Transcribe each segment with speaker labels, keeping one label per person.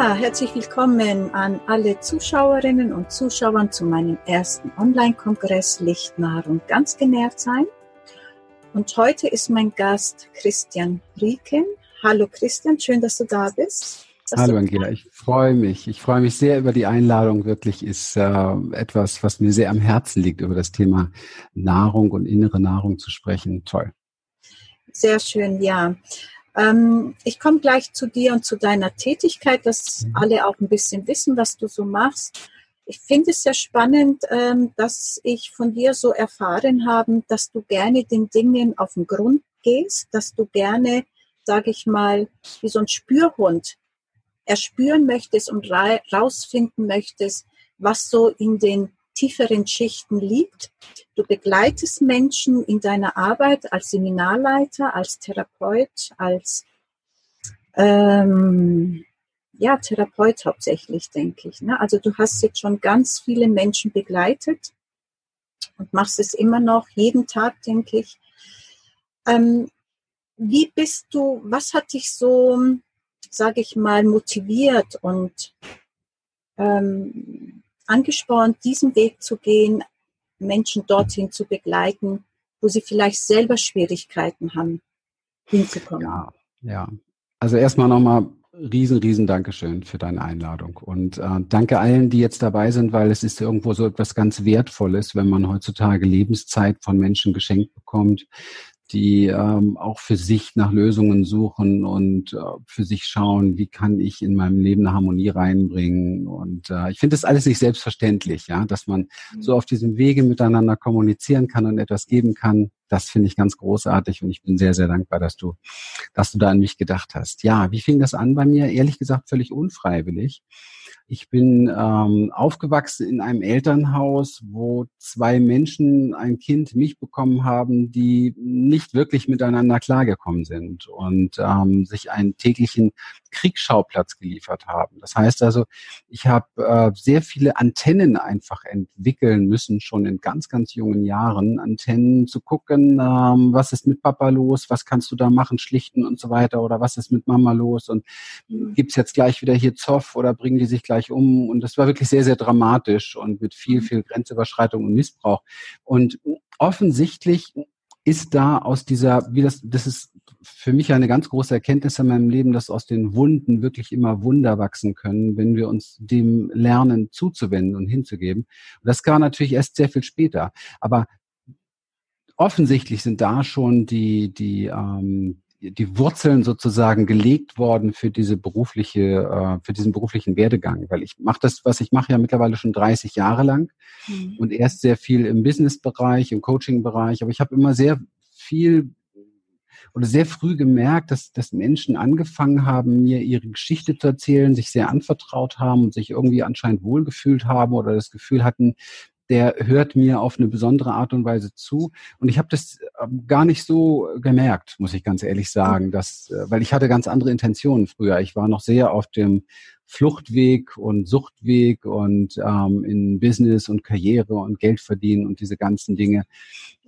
Speaker 1: Ja, herzlich willkommen an alle Zuschauerinnen und Zuschauer zu meinem ersten Online-Kongress Licht, Nahrung, ganz genährt sein. Und heute ist mein Gast Christian Rieken. Hallo Christian, schön, dass du da bist.
Speaker 2: Hallo Angela, ich freue mich. Ich freue mich sehr über die Einladung. Wirklich ist äh, etwas, was mir sehr am Herzen liegt, über das Thema Nahrung und innere Nahrung zu sprechen. Toll.
Speaker 1: Sehr schön, ja. Ähm, ich komme gleich zu dir und zu deiner Tätigkeit, dass mhm. alle auch ein bisschen wissen, was du so machst. Ich finde es sehr spannend, ähm, dass ich von dir so erfahren habe, dass du gerne den Dingen auf den Grund gehst, dass du gerne, sage ich mal, wie so ein Spürhund erspüren möchtest und rausfinden möchtest, was so in den tieferen Schichten liegt. Du begleitest Menschen in deiner Arbeit als Seminarleiter, als Therapeut, als ähm, ja, Therapeut hauptsächlich, denke ich. Ne? Also du hast jetzt schon ganz viele Menschen begleitet und machst es immer noch, jeden Tag, denke ich. Ähm, wie bist du, was hat dich so, sage ich mal, motiviert und ähm, angespornt, diesen Weg zu gehen, Menschen dorthin zu begleiten, wo sie vielleicht selber Schwierigkeiten haben, hinzukommen.
Speaker 2: Ja, ja. Also erstmal nochmal riesen, riesen Dankeschön für deine Einladung. Und äh, danke allen, die jetzt dabei sind, weil es ist irgendwo so etwas ganz Wertvolles, wenn man heutzutage Lebenszeit von Menschen geschenkt bekommt, die ähm, auch für sich nach Lösungen suchen und äh, für sich schauen, wie kann ich in meinem Leben eine Harmonie reinbringen. Und äh, ich finde das alles nicht selbstverständlich, ja, dass man mhm. so auf diesem Wege miteinander kommunizieren kann und etwas geben kann. Das finde ich ganz großartig und ich bin sehr, sehr dankbar, dass du, dass du da an mich gedacht hast. Ja, wie fing das an bei mir? Ehrlich gesagt, völlig unfreiwillig. Ich bin ähm, aufgewachsen in einem Elternhaus, wo zwei Menschen ein Kind mich bekommen haben, die nicht wirklich miteinander klargekommen sind und ähm, sich einen täglichen Kriegsschauplatz geliefert haben. Das heißt also, ich habe äh, sehr viele Antennen einfach entwickeln müssen, schon in ganz, ganz jungen Jahren. Antennen zu gucken, ähm, was ist mit Papa los, was kannst du da machen, schlichten und so weiter oder was ist mit Mama los und mhm. gibt's jetzt gleich wieder hier Zoff oder bringen die sich gleich gleich um. Und das war wirklich sehr, sehr dramatisch und mit viel, mhm. viel Grenzüberschreitung und Missbrauch. Und offensichtlich ist da aus dieser, wie das, das ist für mich eine ganz große Erkenntnis in meinem Leben, dass aus den Wunden wirklich immer Wunder wachsen können, wenn wir uns dem lernen zuzuwenden und hinzugeben. Und das kam natürlich erst sehr viel später. Aber offensichtlich sind da schon die, die, ähm, die Wurzeln sozusagen gelegt worden für diese berufliche, äh, für diesen beruflichen Werdegang. Weil ich mache das, was ich mache ja mittlerweile schon 30 Jahre lang mhm. und erst sehr viel im Business-Bereich, im Coaching-Bereich. Aber ich habe immer sehr viel oder sehr früh gemerkt, dass, dass Menschen angefangen haben, mir ihre Geschichte zu erzählen, sich sehr anvertraut haben und sich irgendwie anscheinend wohlgefühlt haben oder das Gefühl hatten, der hört mir auf eine besondere Art und Weise zu. Und ich habe das ähm, gar nicht so gemerkt, muss ich ganz ehrlich sagen, dass, äh, weil ich hatte ganz andere Intentionen früher. Ich war noch sehr auf dem Fluchtweg und Suchtweg und ähm, in Business und Karriere und Geld verdienen und diese ganzen Dinge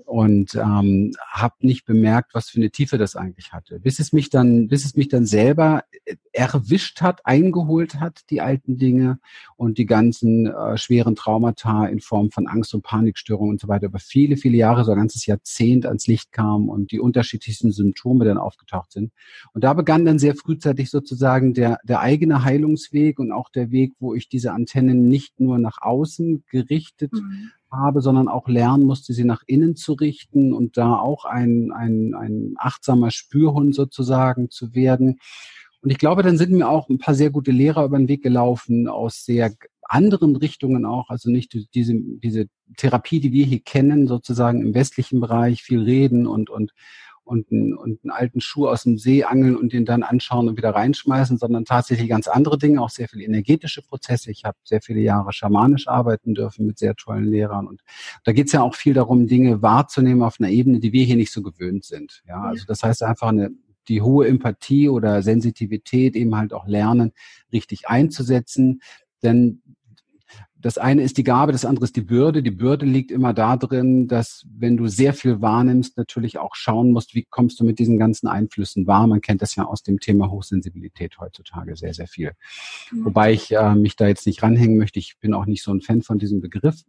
Speaker 2: und ähm, habe nicht bemerkt, was für eine Tiefe das eigentlich hatte, bis es mich dann, bis es mich dann selber äh, erwischt hat, eingeholt hat, die alten Dinge und die ganzen äh, schweren Traumata in Form von Angst und Panikstörungen und so weiter über viele, viele Jahre, so ein ganzes Jahrzehnt ans Licht kam und die unterschiedlichsten Symptome dann aufgetaucht sind. Und da begann dann sehr frühzeitig sozusagen der, der eigene Heilungsweg und auch der Weg, wo ich diese Antennen nicht nur nach außen gerichtet mhm habe, sondern auch lernen musste, sie nach innen zu richten und da auch ein, ein, ein achtsamer Spürhund sozusagen zu werden. Und ich glaube, dann sind mir auch ein paar sehr gute Lehrer über den Weg gelaufen aus sehr anderen Richtungen auch, also nicht diese, diese Therapie, die wir hier kennen, sozusagen im westlichen Bereich, viel reden und, und und, einen, und einen alten Schuh aus dem See angeln und den dann anschauen und wieder reinschmeißen, sondern tatsächlich ganz andere Dinge, auch sehr viele energetische Prozesse. Ich habe sehr viele Jahre schamanisch arbeiten dürfen mit sehr tollen Lehrern. Und da geht es ja auch viel darum, Dinge wahrzunehmen auf einer Ebene, die wir hier nicht so gewöhnt sind. Ja, also das heißt einfach eine die hohe Empathie oder Sensitivität eben halt auch lernen, richtig einzusetzen. Denn das eine ist die Gabe, das andere ist die Bürde. Die Bürde liegt immer da drin, dass wenn du sehr viel wahrnimmst, natürlich auch schauen musst, wie kommst du mit diesen ganzen Einflüssen wahr. Man kennt das ja aus dem Thema Hochsensibilität heutzutage sehr, sehr viel. Mhm. Wobei ich äh, mich da jetzt nicht ranhängen möchte. Ich bin auch nicht so ein Fan von diesem Begriff.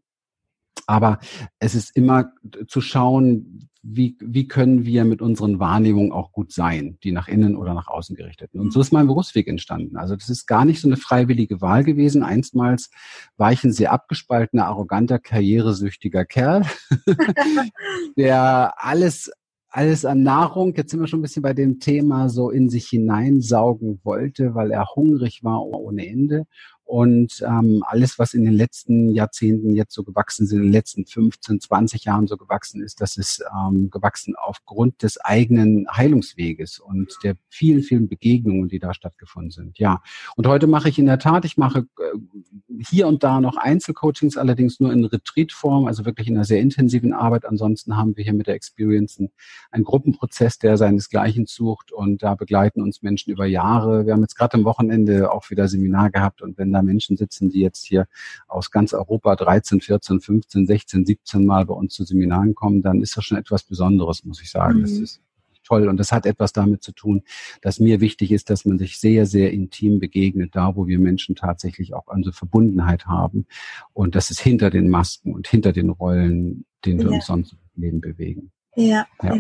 Speaker 2: Aber es ist immer zu schauen, wie, wie können wir mit unseren Wahrnehmungen auch gut sein, die nach innen oder nach außen gerichteten. Und so ist mein Berufsweg entstanden. Also das ist gar nicht so eine freiwillige Wahl gewesen. Einstmals war ich ein sehr abgespaltener, arroganter, karrieresüchtiger Kerl, der alles alles an Nahrung, jetzt sind wir schon ein bisschen bei dem Thema, so in sich hineinsaugen wollte, weil er hungrig war ohne Ende und ähm, alles, was in den letzten Jahrzehnten jetzt so gewachsen sind, in den letzten 15, 20 Jahren so gewachsen ist, das ist ähm, gewachsen aufgrund des eigenen Heilungsweges und der vielen, vielen Begegnungen, die da stattgefunden sind. Ja, und heute mache ich in der Tat, ich mache äh, hier und da noch Einzelcoachings, allerdings nur in Retreat-Form, also wirklich in einer sehr intensiven Arbeit. Ansonsten haben wir hier mit der Experience einen Gruppenprozess, der seinesgleichen sucht und da begleiten uns Menschen über Jahre. Wir haben jetzt gerade am Wochenende auch wieder Seminar gehabt und wenn da Menschen sitzen, die jetzt hier aus ganz Europa 13, 14, 15, 16, 17 Mal bei uns zu Seminaren kommen, dann ist das schon etwas Besonderes, muss ich sagen. Mhm. Das ist toll und das hat etwas damit zu tun, dass mir wichtig ist, dass man sich sehr, sehr intim begegnet, da wo wir Menschen tatsächlich auch eine Verbundenheit haben und das ist hinter den Masken und hinter den Rollen, denen wir ja. uns sonst im Leben bewegen.
Speaker 1: Ja. ja.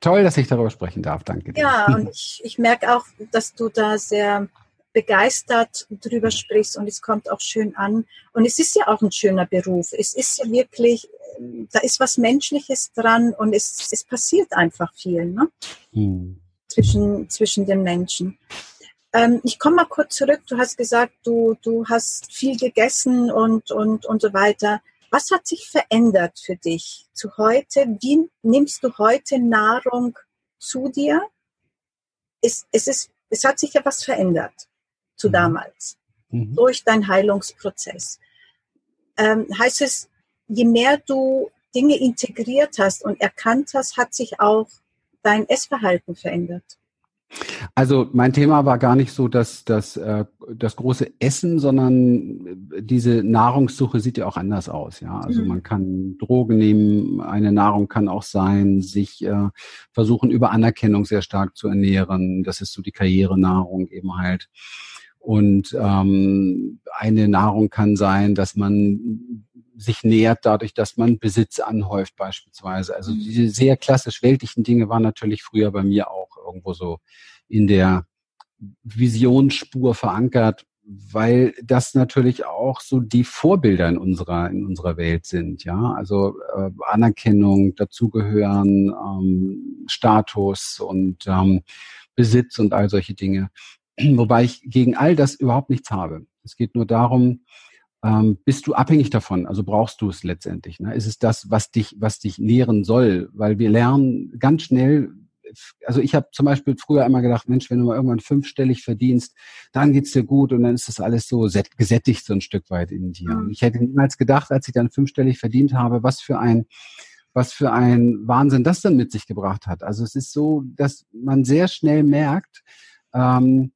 Speaker 2: Toll, dass ich darüber sprechen darf. Danke
Speaker 1: dir. Ja, und ich, ich merke auch, dass du da sehr begeistert drüber sprichst und es kommt auch schön an. Und es ist ja auch ein schöner Beruf. Es ist ja wirklich, da ist was Menschliches dran und es, es passiert einfach viel ne? Hm. zwischen, zwischen den Menschen. Ähm, ich komme mal kurz zurück. Du hast gesagt, du, du hast viel gegessen und, und, und so weiter. Was hat sich verändert für dich zu heute? Wie nimmst du heute Nahrung zu dir? Es, es, ist, es hat sich ja was verändert zu mhm. damals, mhm. durch deinen Heilungsprozess. Ähm, heißt es, je mehr du Dinge integriert hast und erkannt hast, hat sich auch dein Essverhalten verändert.
Speaker 2: Also mein Thema war gar nicht so dass das, äh, das große Essen, sondern diese Nahrungssuche sieht ja auch anders aus. Ja, also mhm. man kann Drogen nehmen. Eine Nahrung kann auch sein, sich äh, versuchen über Anerkennung sehr stark zu ernähren. Das ist so die Karrierenahrung eben halt. Und ähm, eine Nahrung kann sein, dass man sich nähert dadurch, dass man Besitz anhäuft beispielsweise. Also mhm. diese sehr klassisch weltlichen Dinge waren natürlich früher bei mir auch irgendwo so in der Visionsspur verankert, weil das natürlich auch so die Vorbilder in unserer in unserer Welt sind, ja. Also äh, Anerkennung, dazugehören, ähm, Status und ähm, Besitz und all solche Dinge. Wobei ich gegen all das überhaupt nichts habe. Es geht nur darum, ähm, bist du abhängig davon? Also brauchst du es letztendlich? Ne? Ist es das, was dich, was dich nähren soll? Weil wir lernen ganz schnell. Also ich habe zum Beispiel früher immer gedacht, Mensch, wenn du mal irgendwann fünfstellig verdienst, dann geht's dir gut und dann ist das alles so gesättigt so ein Stück weit in dir. Und ich hätte niemals gedacht, als ich dann fünfstellig verdient habe, was für ein was für ein Wahnsinn das dann mit sich gebracht hat. Also es ist so, dass man sehr schnell merkt, ähm,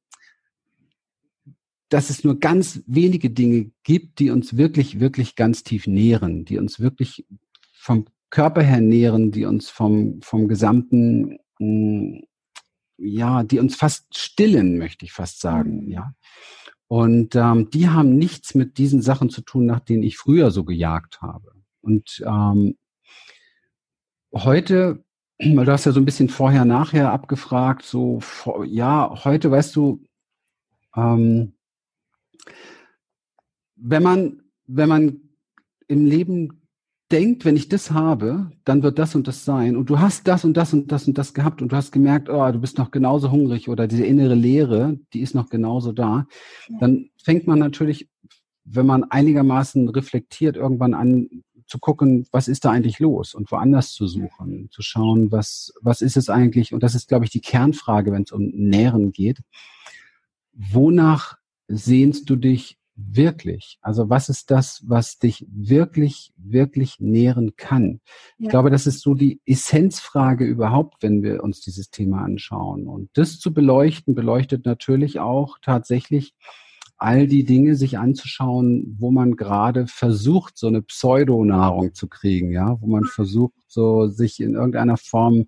Speaker 2: dass es nur ganz wenige Dinge gibt, die uns wirklich, wirklich ganz tief nähren, die uns wirklich vom Körper her nähren, die uns vom, vom gesamten, mm, ja, die uns fast stillen, möchte ich fast sagen, mhm. ja. Und ähm, die haben nichts mit diesen Sachen zu tun, nach denen ich früher so gejagt habe. Und ähm, heute, weil du hast ja so ein bisschen vorher, nachher abgefragt, so, ja, heute, weißt du, ähm, wenn man, wenn man im Leben denkt, wenn ich das habe, dann wird das und das sein. Und du hast das und das und das und das gehabt und du hast gemerkt, oh, du bist noch genauso hungrig oder diese innere Leere, die ist noch genauso da. Dann fängt man natürlich, wenn man einigermaßen reflektiert, irgendwann an zu gucken, was ist da eigentlich los und woanders zu suchen, zu schauen, was, was ist es eigentlich? Und das ist, glaube ich, die Kernfrage, wenn es um Nähren geht. Wonach sehnst du dich wirklich? Also was ist das, was dich wirklich, wirklich nähren kann? Ich glaube, das ist so die Essenzfrage überhaupt, wenn wir uns dieses Thema anschauen. Und das zu beleuchten, beleuchtet natürlich auch tatsächlich all die Dinge sich anzuschauen, wo man gerade versucht, so eine Pseudonahrung zu kriegen, ja, wo man versucht, so sich in irgendeiner Form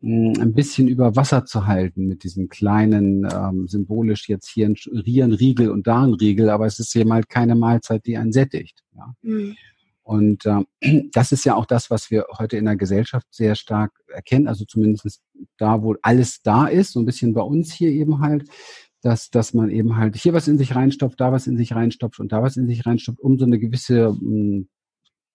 Speaker 2: mh, hm, ein bisschen über Wasser zu halten mit diesem kleinen, ähm, symbolisch jetzt hier ein, hier ein Riegel und da ein Riegel, aber es ist eben halt keine Mahlzeit, die einen sättigt. Ja. Mhm. Und äh, das ist ja auch das, was wir heute in der Gesellschaft sehr stark erkennen, also zumindest da, wo alles da ist, so ein bisschen bei uns hier eben halt, dass, dass man eben halt hier was in sich reinstopft, da was in sich reinstopft und da was in sich reinstopft, um so eine gewisse mh, hm,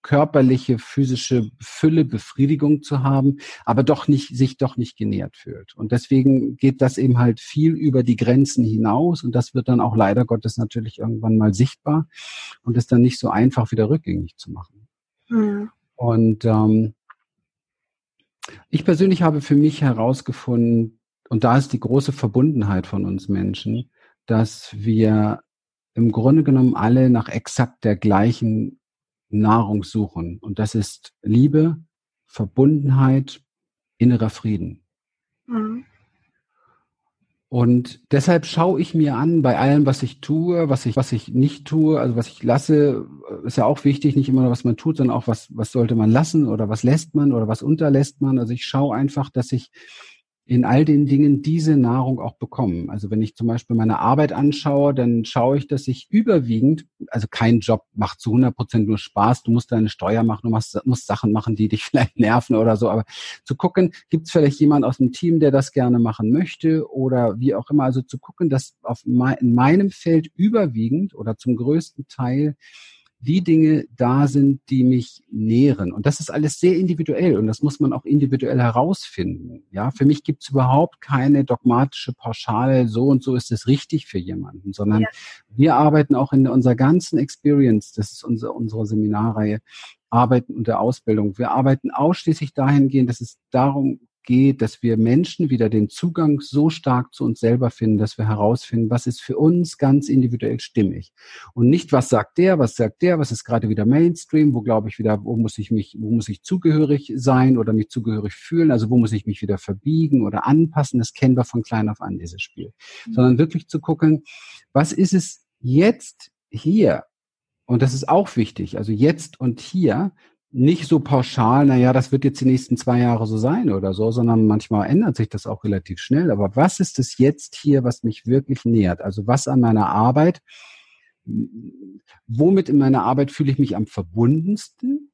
Speaker 2: körperliche, physische Fülle, Befriedigung zu haben, aber doch nicht, sich doch nicht genährt fühlt. Und deswegen geht das eben halt viel über die Grenzen hinaus und das wird dann auch leider Gottes natürlich irgendwann mal sichtbar und ist dann nicht so einfach wieder rückgängig zu machen. Mhm. Und ähm, ich persönlich habe für mich herausgefunden, und da ist die große Verbundenheit von uns Menschen, dass wir im Grunde genommen alle nach exakt der gleichen Nahrung suchen. Und das ist Liebe, Verbundenheit, innerer Frieden. Mhm. Und deshalb schaue ich mir an, bei allem, was ich tue, was ich, was ich nicht tue, also was ich lasse, ist ja auch wichtig, nicht immer nur, was man tut, sondern auch, was, was sollte man lassen oder was lässt man oder was unterlässt man. Also ich schaue einfach, dass ich in all den Dingen diese Nahrung auch bekommen. Also wenn ich zum Beispiel meine Arbeit anschaue, dann schaue ich, dass ich überwiegend, also kein Job macht zu 100 Prozent nur Spaß, du musst deine Steuer machen, du musst, musst Sachen machen, die dich vielleicht nerven oder so, aber zu gucken, gibt es vielleicht jemand aus dem Team, der das gerne machen möchte oder wie auch immer, also zu gucken, dass auf in meinem Feld überwiegend oder zum größten Teil die Dinge da sind, die mich nähren. Und das ist alles sehr individuell und das muss man auch individuell herausfinden. Ja, für mich gibt es überhaupt keine dogmatische Pauschale, so und so ist es richtig für jemanden, sondern ja. wir arbeiten auch in unserer ganzen Experience, das ist unsere, unsere Seminarreihe, Arbeiten und der Ausbildung. Wir arbeiten ausschließlich dahingehend, dass es darum geht, dass wir Menschen wieder den Zugang so stark zu uns selber finden, dass wir herausfinden, was ist für uns ganz individuell stimmig. Und nicht, was sagt der, was sagt der, was ist gerade wieder Mainstream, wo glaube ich wieder, wo muss ich mich, wo muss ich zugehörig sein oder mich zugehörig fühlen, also wo muss ich mich wieder verbiegen oder anpassen, das kennen wir von klein auf an, dieses Spiel. Mhm. Sondern wirklich zu gucken, was ist es jetzt hier? Und das ist auch wichtig, also jetzt und hier, nicht so pauschal, naja, das wird jetzt die nächsten zwei Jahre so sein oder so, sondern manchmal ändert sich das auch relativ schnell. Aber was ist es jetzt hier, was mich wirklich nähert? Also was an meiner Arbeit, womit in meiner Arbeit fühle ich mich am verbundensten?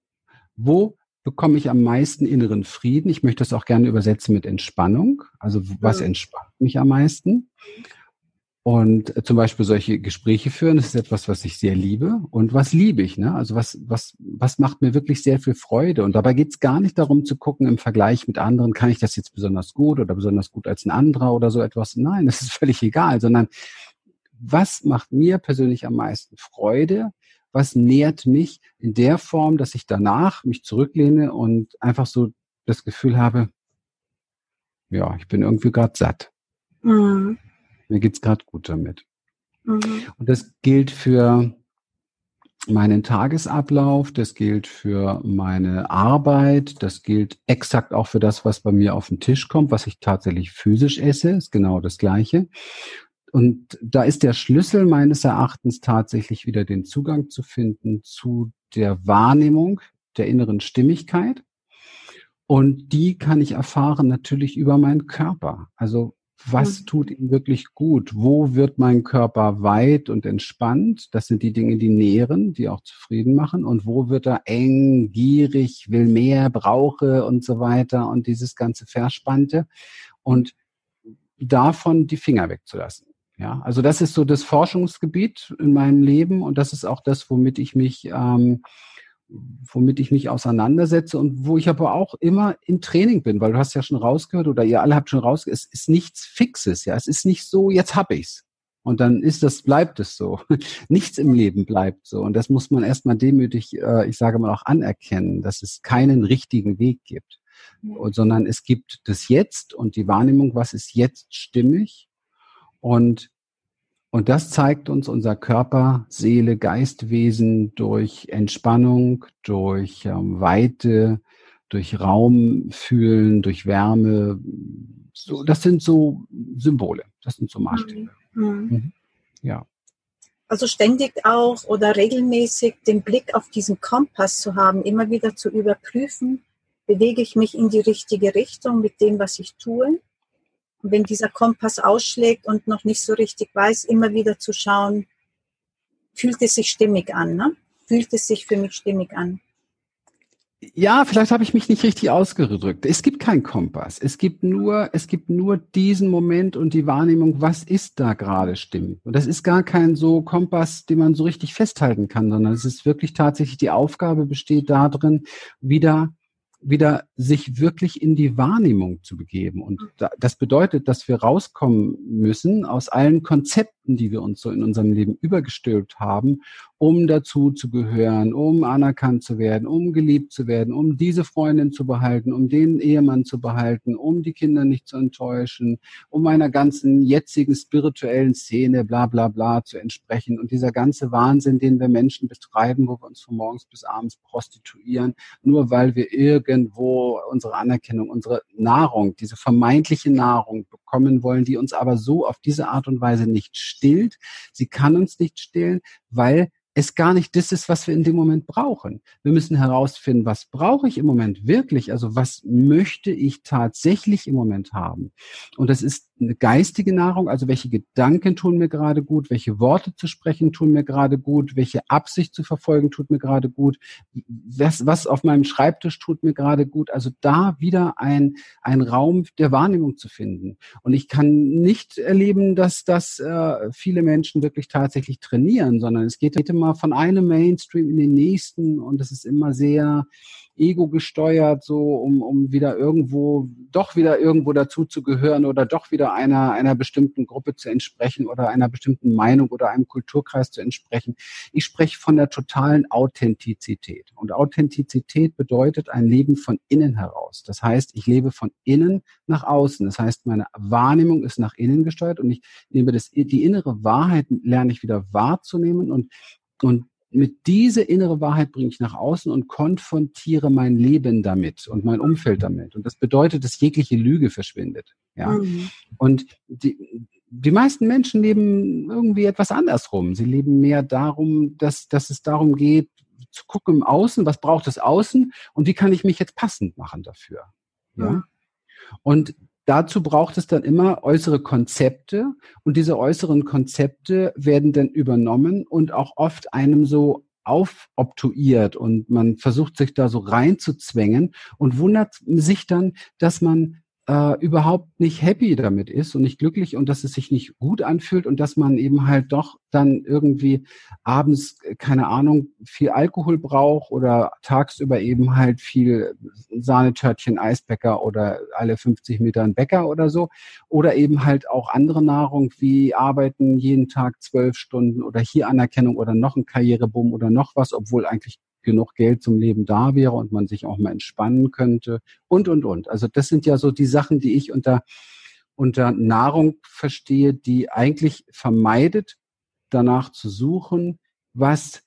Speaker 2: Wo bekomme ich am meisten inneren Frieden? Ich möchte das auch gerne übersetzen mit Entspannung. Also was entspannt mich am meisten? Und zum Beispiel solche Gespräche führen, das ist etwas, was ich sehr liebe. Und was liebe ich? Ne? Also was, was, was macht mir wirklich sehr viel Freude? Und dabei geht es gar nicht darum zu gucken, im Vergleich mit anderen, kann ich das jetzt besonders gut oder besonders gut als ein anderer oder so etwas? Nein, das ist völlig egal, sondern was macht mir persönlich am meisten Freude? Was nährt mich in der Form, dass ich danach mich zurücklehne und einfach so das Gefühl habe, ja, ich bin irgendwie gerade satt. Mhm. Mir geht's gerade gut damit. Mhm. Und das gilt für meinen Tagesablauf, das gilt für meine Arbeit, das gilt exakt auch für das, was bei mir auf den Tisch kommt, was ich tatsächlich physisch esse, ist genau das Gleiche. Und da ist der Schlüssel meines Erachtens tatsächlich wieder den Zugang zu finden zu der Wahrnehmung der inneren Stimmigkeit. Und die kann ich erfahren natürlich über meinen Körper. Also was mhm. tut ihm wirklich gut? Wo wird mein Körper weit und entspannt? Das sind die Dinge, die nähren, die auch zufrieden machen. Und wo wird er eng, gierig, will mehr, brauche und so weiter und dieses ganze Verspannte. Und davon die Finger wegzulassen. Ja, also das ist so das Forschungsgebiet in meinem Leben und das ist auch das, womit ich mich ähm, womit ich mich auseinandersetze und wo ich aber auch immer im Training bin, weil du hast ja schon rausgehört oder ihr alle habt schon rausgehört, es ist nichts Fixes, ja, es ist nicht so, jetzt hab ich's. Und dann ist das, bleibt es so. Nichts im Leben bleibt so. Und das muss man erstmal demütig, äh, ich sage mal auch anerkennen, dass es keinen richtigen Weg gibt. Und, sondern es gibt das Jetzt und die Wahrnehmung, was ist jetzt stimmig. Und und das zeigt uns unser Körper, Seele, Geistwesen durch Entspannung, durch ähm, Weite, durch Raum fühlen, durch Wärme. So, das sind so Symbole, das sind so Maßstäbe. Mhm. Mhm. Ja.
Speaker 1: Also ständig auch oder regelmäßig den Blick auf diesen Kompass zu haben, immer wieder zu überprüfen, bewege ich mich in die richtige Richtung mit dem, was ich tue. Wenn dieser Kompass ausschlägt und noch nicht so richtig weiß, immer wieder zu schauen, fühlt es sich stimmig an, ne? Fühlt es sich für mich stimmig an?
Speaker 2: Ja, vielleicht habe ich mich nicht richtig ausgedrückt. Es gibt keinen Kompass. Es gibt nur, es gibt nur diesen Moment und die Wahrnehmung, was ist da gerade stimmig. Und das ist gar kein so Kompass, den man so richtig festhalten kann, sondern es ist wirklich tatsächlich die Aufgabe besteht darin, wieder wieder sich wirklich in die Wahrnehmung zu begeben. Und das bedeutet, dass wir rauskommen müssen aus allen Konzepten, die wir uns so in unserem Leben übergestülpt haben um dazu zu gehören, um anerkannt zu werden, um geliebt zu werden, um diese Freundin zu behalten, um den Ehemann zu behalten, um die Kinder nicht zu enttäuschen, um einer ganzen jetzigen spirituellen Szene, bla bla bla zu entsprechen. Und dieser ganze Wahnsinn, den wir Menschen betreiben, wo wir uns von morgens bis abends prostituieren, nur weil wir irgendwo unsere Anerkennung, unsere Nahrung, diese vermeintliche Nahrung bekommen wollen, die uns aber so auf diese Art und Weise nicht stillt. Sie kann uns nicht stillen, weil es gar nicht das ist, was wir in dem Moment brauchen. Wir müssen herausfinden, was brauche ich im Moment wirklich? Also was möchte ich tatsächlich im Moment haben? Und das ist eine geistige Nahrung, also welche Gedanken tun mir gerade gut, welche Worte zu sprechen tun mir gerade gut, welche Absicht zu verfolgen tut mir gerade gut, was, was auf meinem Schreibtisch tut mir gerade gut. Also da wieder ein, ein Raum der Wahrnehmung zu finden. Und ich kann nicht erleben, dass das äh, viele Menschen wirklich tatsächlich trainieren, sondern es geht immer von einem Mainstream in den nächsten und es ist immer sehr Ego gesteuert, so um, um wieder irgendwo, doch wieder irgendwo dazu zu gehören oder doch wieder einer, einer bestimmten Gruppe zu entsprechen oder einer bestimmten Meinung oder einem Kulturkreis zu entsprechen. Ich spreche von der totalen Authentizität. Und Authentizität bedeutet ein Leben von innen heraus. Das heißt, ich lebe von innen nach außen. Das heißt, meine Wahrnehmung ist nach innen gesteuert und ich nehme das, die innere Wahrheit lerne ich wieder wahrzunehmen und und mit diese innere Wahrheit bringe ich nach außen und konfrontiere mein Leben damit und mein Umfeld damit. Und das bedeutet, dass jegliche Lüge verschwindet. Ja. Mhm. Und die, die meisten Menschen leben irgendwie etwas andersrum. Sie leben mehr darum, dass, dass es darum geht, zu gucken im Außen, was braucht es außen und wie kann ich mich jetzt passend machen dafür. Ja. Mhm. Und dazu braucht es dann immer äußere Konzepte und diese äußeren Konzepte werden dann übernommen und auch oft einem so aufobtuiert und man versucht sich da so reinzuzwängen und wundert sich dann, dass man äh, überhaupt nicht happy damit ist und nicht glücklich und dass es sich nicht gut anfühlt und dass man eben halt doch dann irgendwie abends, äh, keine Ahnung, viel Alkohol braucht oder tagsüber eben halt viel Sahnetörtchen, Eisbäcker oder alle 50 Meter ein Bäcker oder so. Oder eben halt auch andere Nahrung wie arbeiten jeden Tag zwölf Stunden oder hier Anerkennung oder noch ein Karriereboom oder noch was, obwohl eigentlich genug Geld zum Leben da wäre und man sich auch mal entspannen könnte und, und, und. Also das sind ja so die Sachen, die ich unter, unter Nahrung verstehe, die eigentlich vermeidet, danach zu suchen, was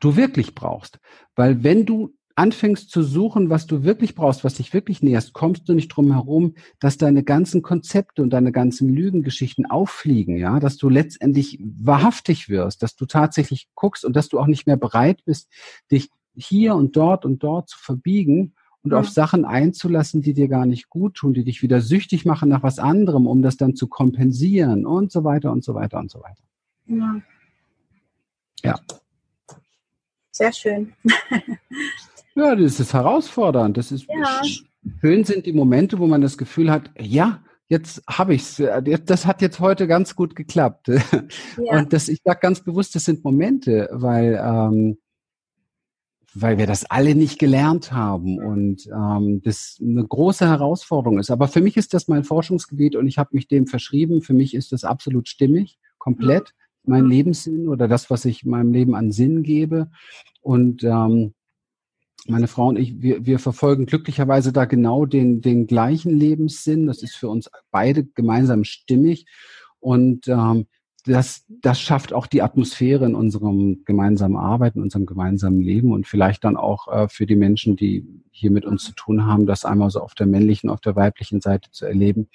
Speaker 2: du wirklich brauchst. Weil wenn du anfängst zu suchen, was du wirklich brauchst, was dich wirklich näherst, kommst du nicht drum herum, dass deine ganzen Konzepte und deine ganzen Lügengeschichten auffliegen, ja, dass du letztendlich wahrhaftig wirst, dass du tatsächlich guckst und dass du auch nicht mehr bereit bist, dich hier und dort und dort zu verbiegen und ja. auf Sachen einzulassen, die dir gar nicht gut tun, die dich wieder süchtig machen nach was anderem, um das dann zu kompensieren und so weiter und so weiter und so weiter. Ja.
Speaker 1: Ja. Sehr schön.
Speaker 2: Ja, das ist herausfordernd. Das ist ja. schön sind die Momente, wo man das Gefühl hat, ja, jetzt habe ich's. Das hat jetzt heute ganz gut geklappt. Ja. Und das, ich sage ganz bewusst, das sind Momente, weil ähm, weil wir das alle nicht gelernt haben und ähm, das eine große Herausforderung ist. Aber für mich ist das mein Forschungsgebiet und ich habe mich dem verschrieben. Für mich ist das absolut stimmig, komplett mein Lebenssinn oder das, was ich meinem Leben an Sinn gebe. Und ähm, meine Frau und ich, wir, wir verfolgen glücklicherweise da genau den, den gleichen Lebenssinn. Das ist für uns beide gemeinsam stimmig. Und ähm, das, das schafft auch die Atmosphäre in unserem gemeinsamen Arbeiten, in unserem gemeinsamen Leben und vielleicht dann auch äh, für die Menschen, die hier mit uns zu tun haben, das einmal so auf der männlichen, auf der weiblichen Seite zu erleben,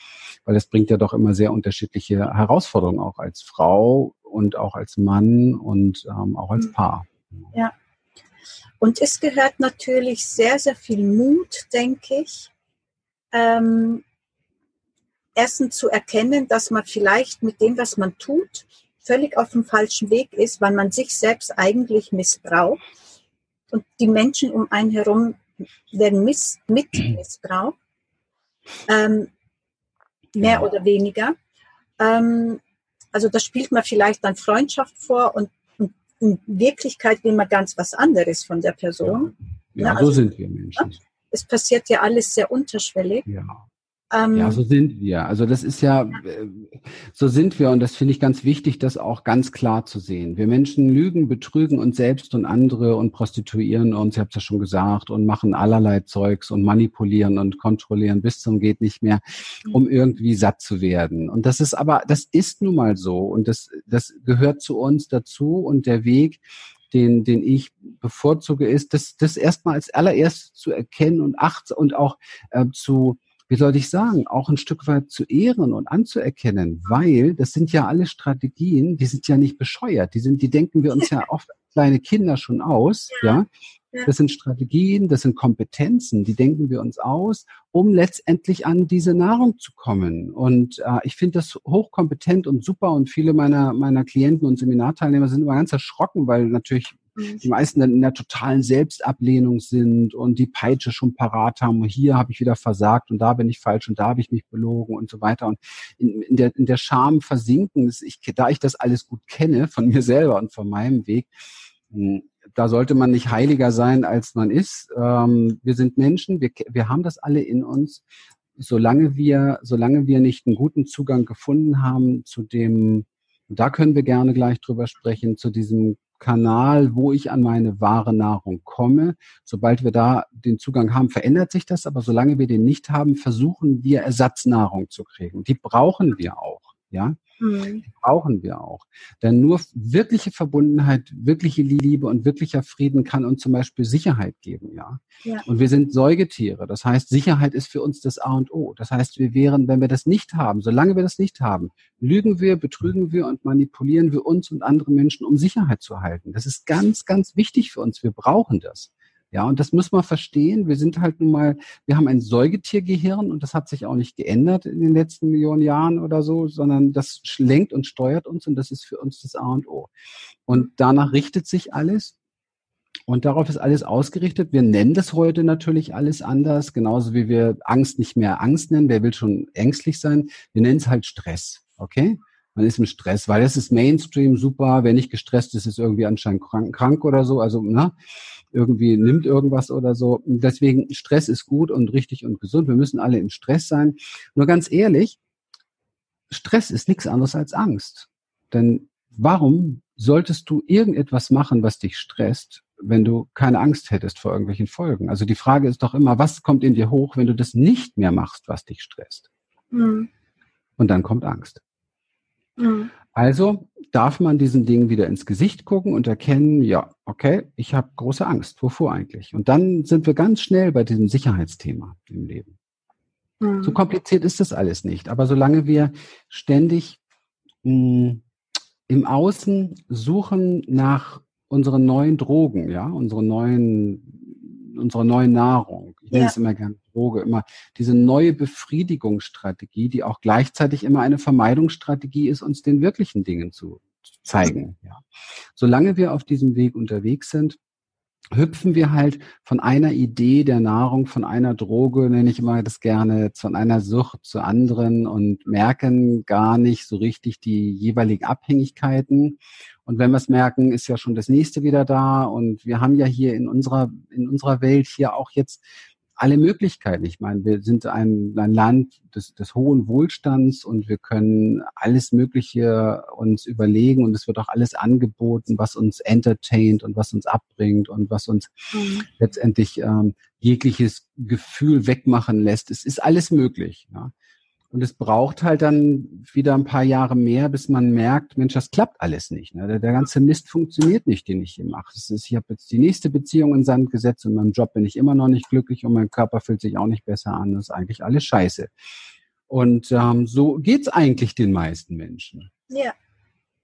Speaker 2: weil es bringt ja doch immer sehr unterschiedliche Herausforderungen auch als Frau und auch als Mann und ähm, auch als mhm. Paar.
Speaker 1: Ja. Und es gehört natürlich sehr, sehr viel Mut, denke ich. Ähm, erstens zu erkennen, dass man vielleicht mit dem, was man tut, völlig auf dem falschen Weg ist, weil man sich selbst eigentlich missbraucht und die Menschen um einen herum werden miss mit missbraucht, ähm, mehr oder weniger. Ähm, also da spielt man vielleicht dann Freundschaft vor und, in Wirklichkeit will man ganz was anderes von der Person.
Speaker 2: Ja, ja, ja so also, sind wir Menschen.
Speaker 1: Es passiert ja alles sehr unterschwellig.
Speaker 2: Ja. Ähm, ja, so sind wir. Also das ist ja, äh, so sind wir und das finde ich ganz wichtig, das auch ganz klar zu sehen. Wir Menschen lügen, betrügen uns selbst und andere und prostituieren uns, ich habe es ja schon gesagt, und machen allerlei Zeugs und manipulieren und kontrollieren bis zum geht nicht mehr, um irgendwie satt zu werden. Und das ist aber, das ist nun mal so und das, das gehört zu uns dazu und der Weg, den, den ich bevorzuge, ist, das, das erstmal als allererstes zu erkennen und acht und auch äh, zu wie soll ich sagen, auch ein Stück weit zu ehren und anzuerkennen, weil das sind ja alle Strategien, die sind ja nicht bescheuert, die sind, die denken wir uns ja oft kleine Kinder schon aus, ja. ja. Das sind Strategien, das sind Kompetenzen, die denken wir uns aus, um letztendlich an diese Nahrung zu kommen. Und äh, ich finde das hochkompetent und super. Und viele meiner meiner Klienten und Seminarteilnehmer sind immer ganz erschrocken, weil natürlich. Die meisten dann in der totalen Selbstablehnung sind und die Peitsche schon parat haben. Und hier habe ich wieder versagt und da bin ich falsch und da habe ich mich belogen und so weiter. Und in, in, der, in der Scham versinken, ich, da ich das alles gut kenne von mir selber und von meinem Weg, hm, da sollte man nicht heiliger sein, als man ist. Ähm, wir sind Menschen, wir, wir haben das alle in uns. Solange wir, solange wir nicht einen guten Zugang gefunden haben zu dem, da können wir gerne gleich drüber sprechen, zu diesem Kanal, wo ich an meine wahre Nahrung komme. Sobald wir da den Zugang haben, verändert sich das. Aber solange wir den nicht haben, versuchen wir Ersatznahrung zu kriegen. Die brauchen wir auch. Ja, mhm. brauchen wir auch. Denn nur wirkliche Verbundenheit, wirkliche Liebe und wirklicher Frieden kann uns zum Beispiel Sicherheit geben, ja? ja. Und wir sind Säugetiere. Das heißt, Sicherheit ist für uns das A und O. Das heißt, wir wären, wenn wir das nicht haben, solange wir das nicht haben, lügen wir, betrügen wir und manipulieren wir uns und andere Menschen, um Sicherheit zu halten. Das ist ganz, ganz wichtig für uns. Wir brauchen das. Ja, und das muss man verstehen. Wir sind halt nun mal, wir haben ein Säugetiergehirn und das hat sich auch nicht geändert in den letzten Millionen Jahren oder so, sondern das lenkt und steuert uns und das ist für uns das A und O. Und danach richtet sich alles. Und darauf ist alles ausgerichtet. Wir nennen das heute natürlich alles anders, genauso wie wir Angst nicht mehr Angst nennen. Wer will schon ängstlich sein? Wir nennen es halt Stress. Okay? man ist im Stress, weil es ist Mainstream super, wer nicht gestresst ist, ist irgendwie anscheinend krank, krank oder so, also ne, irgendwie nimmt irgendwas oder so. Deswegen Stress ist gut und richtig und gesund. Wir müssen alle im Stress sein. Nur ganz ehrlich, Stress ist nichts anderes als Angst. Denn warum solltest du irgendetwas machen, was dich stresst, wenn du keine Angst hättest vor irgendwelchen Folgen? Also die Frage ist doch immer, was kommt in dir hoch, wenn du das nicht mehr machst, was dich stresst? Mhm. Und dann kommt Angst. Mhm. Also darf man diesen Dingen wieder ins Gesicht gucken und erkennen, ja, okay, ich habe große Angst. Wovor eigentlich? Und dann sind wir ganz schnell bei diesem Sicherheitsthema im Leben. Mhm. So kompliziert ist das alles nicht. Aber solange wir ständig mh, hm, im Außen suchen nach unseren neuen Drogen, ja, unsere neuen, unsere neue Nahrung, ich nenne ja. es immer gerne Droge, immer diese neue Befriedigungsstrategie, die auch gleichzeitig immer eine Vermeidungsstrategie ist, uns den wirklichen Dingen zu, zeigen. Ja. Solange wir auf diesem Weg unterwegs sind, hüpfen wir halt von einer Idee der Nahrung, von einer Droge, nenne ich immer das gerne, von einer Sucht zu anderen und merken gar nicht so richtig die jeweiligen Abhängigkeiten. Und wenn wir es merken, ist ja schon das nächste wieder da. Und wir haben ja hier in unserer, in unserer Welt hier auch jetzt alle Möglichkeiten. Ich meine, wir sind ein, ein Land des, des hohen Wohlstands und wir können alles Mögliche uns überlegen und es wird auch alles angeboten, was uns entertaint und was uns abbringt und was uns mhm. letztendlich ähm, jegliches Gefühl wegmachen lässt. Es ist alles möglich. Ja. Und es braucht halt dann wieder ein paar Jahre mehr, bis man merkt, Mensch, das klappt alles nicht. Ne? Der, der, ganze Mist funktioniert nicht, den ich hier mache. Das ist, ich habe jetzt die nächste Beziehung in Sand gesetzt und meinem Job bin ich immer noch nicht glücklich und mein Körper fühlt sich auch nicht besser an. Das ist eigentlich alles scheiße. Und ähm, so geht's eigentlich den meisten Menschen.
Speaker 1: Ja.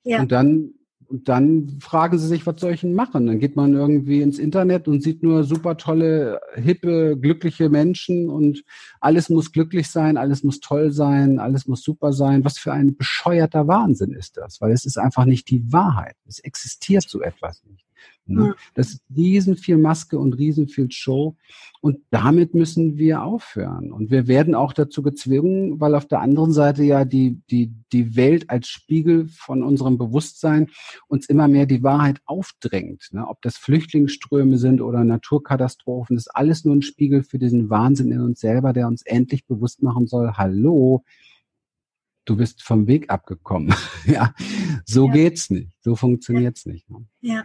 Speaker 2: Ja. Und dann und dann fragen sie sich, was soll ich denn machen? Dann geht man irgendwie ins Internet und sieht nur super tolle, hippe, glückliche Menschen und alles muss glücklich sein, alles muss toll sein, alles muss super sein. Was für ein bescheuerter Wahnsinn ist das? Weil es ist einfach nicht die Wahrheit. Es existiert so etwas nicht. Ne? Das ist riesen viel Maske und riesen viel Show. Und damit müssen wir aufhören. Und wir werden auch dazu gezwungen, weil auf der anderen Seite ja die, die, die Welt als Spiegel von unserem Bewusstsein uns immer mehr die Wahrheit aufdrängt. Ne? Ob das Flüchtlingsströme sind oder Naturkatastrophen, ist alles nur ein Spiegel für diesen Wahnsinn in uns selber, der uns endlich bewusst machen soll, hallo, du bist vom Weg abgekommen. ja, so ja. geht's nicht. So funktioniert's nicht. Ne?
Speaker 1: Ja.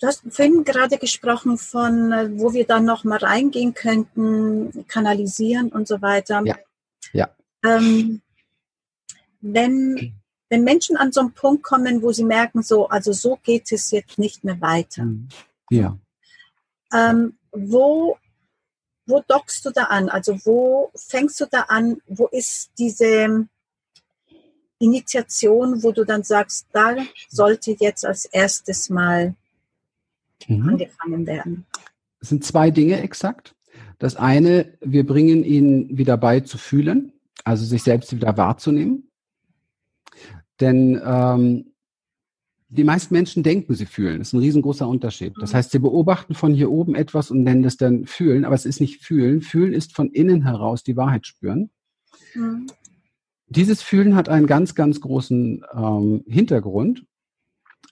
Speaker 1: Du hast vorhin gerade gesprochen von, äh, wo wir dann noch mal reingehen könnten, kanalisieren und so weiter.
Speaker 2: Ja. ja.
Speaker 1: Ähm, wenn, wenn Menschen an so einen Punkt kommen, wo sie merken, so, also so geht es jetzt nicht mehr weiter. Mhm.
Speaker 2: Ja.
Speaker 1: Ähm, wo, wo dockst du da an? Also wo fängst du da an? Wo ist diese Initiation, wo du dann sagst, da sollte jetzt als erstes mal mhm. angefangen werden.
Speaker 2: Es sind zwei Dinge exakt. Das eine, wir bringen ihnen wieder bei zu fühlen, also sich selbst wieder wahrzunehmen. Denn ähm, die meisten Menschen denken, sie fühlen. Das ist ein riesengroßer Unterschied. Das mhm. heißt, sie beobachten von hier oben etwas und nennen das dann fühlen, aber es ist nicht fühlen. Fühlen ist von innen heraus die Wahrheit spüren. Mhm. Dieses Fühlen hat einen ganz, ganz großen ähm, Hintergrund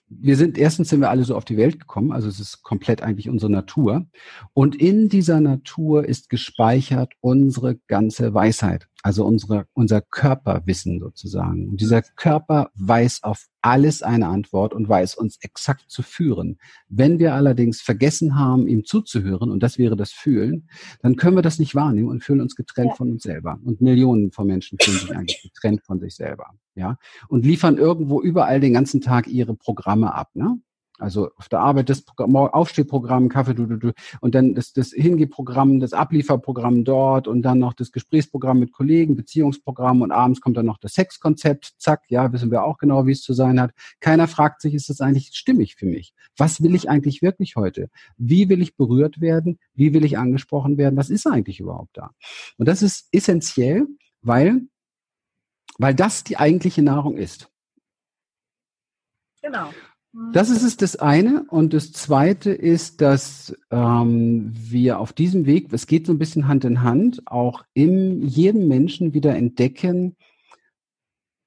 Speaker 2: wir sind, erstens sind wir alle so auf die Welt gekommen, also es ist komplett eigentlich unsere Natur. Und in dieser Natur ist gespeichert unsere ganze Weisheit, also unsere, unser Körperwissen sozusagen. Und dieser Körper weiß auf alles eine Antwort und weiß uns exakt zu führen. Wenn wir allerdings vergessen haben, ihm zuzuhören, und das wäre das Fühlen, dann können wir das nicht wahrnehmen und fühlen uns getrennt ja. von uns selber. Und Millionen von Menschen fühlen sich eigentlich getrennt von sich selber. Ja, und liefern irgendwo überall den ganzen Tag ihre Programme ab. Ne? Also auf der Arbeit das Programm, Aufstehprogramm, Kaffee, du, du, du, und dann das, das Hingehprogramm, das Ablieferprogramm dort und dann noch das Gesprächsprogramm mit Kollegen, Beziehungsprogramm und abends kommt dann noch das Sexkonzept, zack, ja, wissen wir auch genau, wie es zu sein hat. Keiner fragt sich, ist das eigentlich stimmig für mich? Was will ich eigentlich wirklich heute? Wie will ich berührt werden? Wie will ich angesprochen werden? Was ist eigentlich überhaupt da? Und das ist essentiell, weil, weil das die eigentliche Nahrung ist.
Speaker 1: Genau.
Speaker 2: Das ist es das eine. Und das zweite ist, dass ähm, wir auf diesem Weg, es geht so ein bisschen Hand in Hand, auch in jedem Menschen wieder entdecken,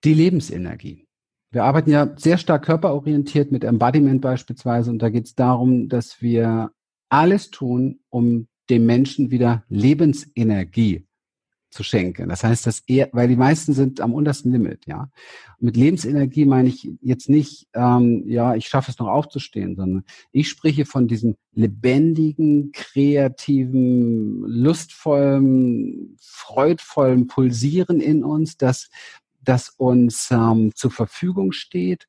Speaker 2: die Lebensenergie. Wir arbeiten ja sehr stark körperorientiert mit Embodiment beispielsweise und da geht es darum, dass wir alles tun, um dem Menschen wieder Lebensenergie zu schenken. Das heißt, dass er, weil die meisten sind am untersten Limit, ja. Mit Lebensenergie meine ich jetzt nicht, ähm, ja, ich schaffe es noch aufzustehen, sondern ich spreche von diesem lebendigen, kreativen, lustvollen, freudvollen Pulsieren in uns, das, das uns ähm, zur Verfügung steht,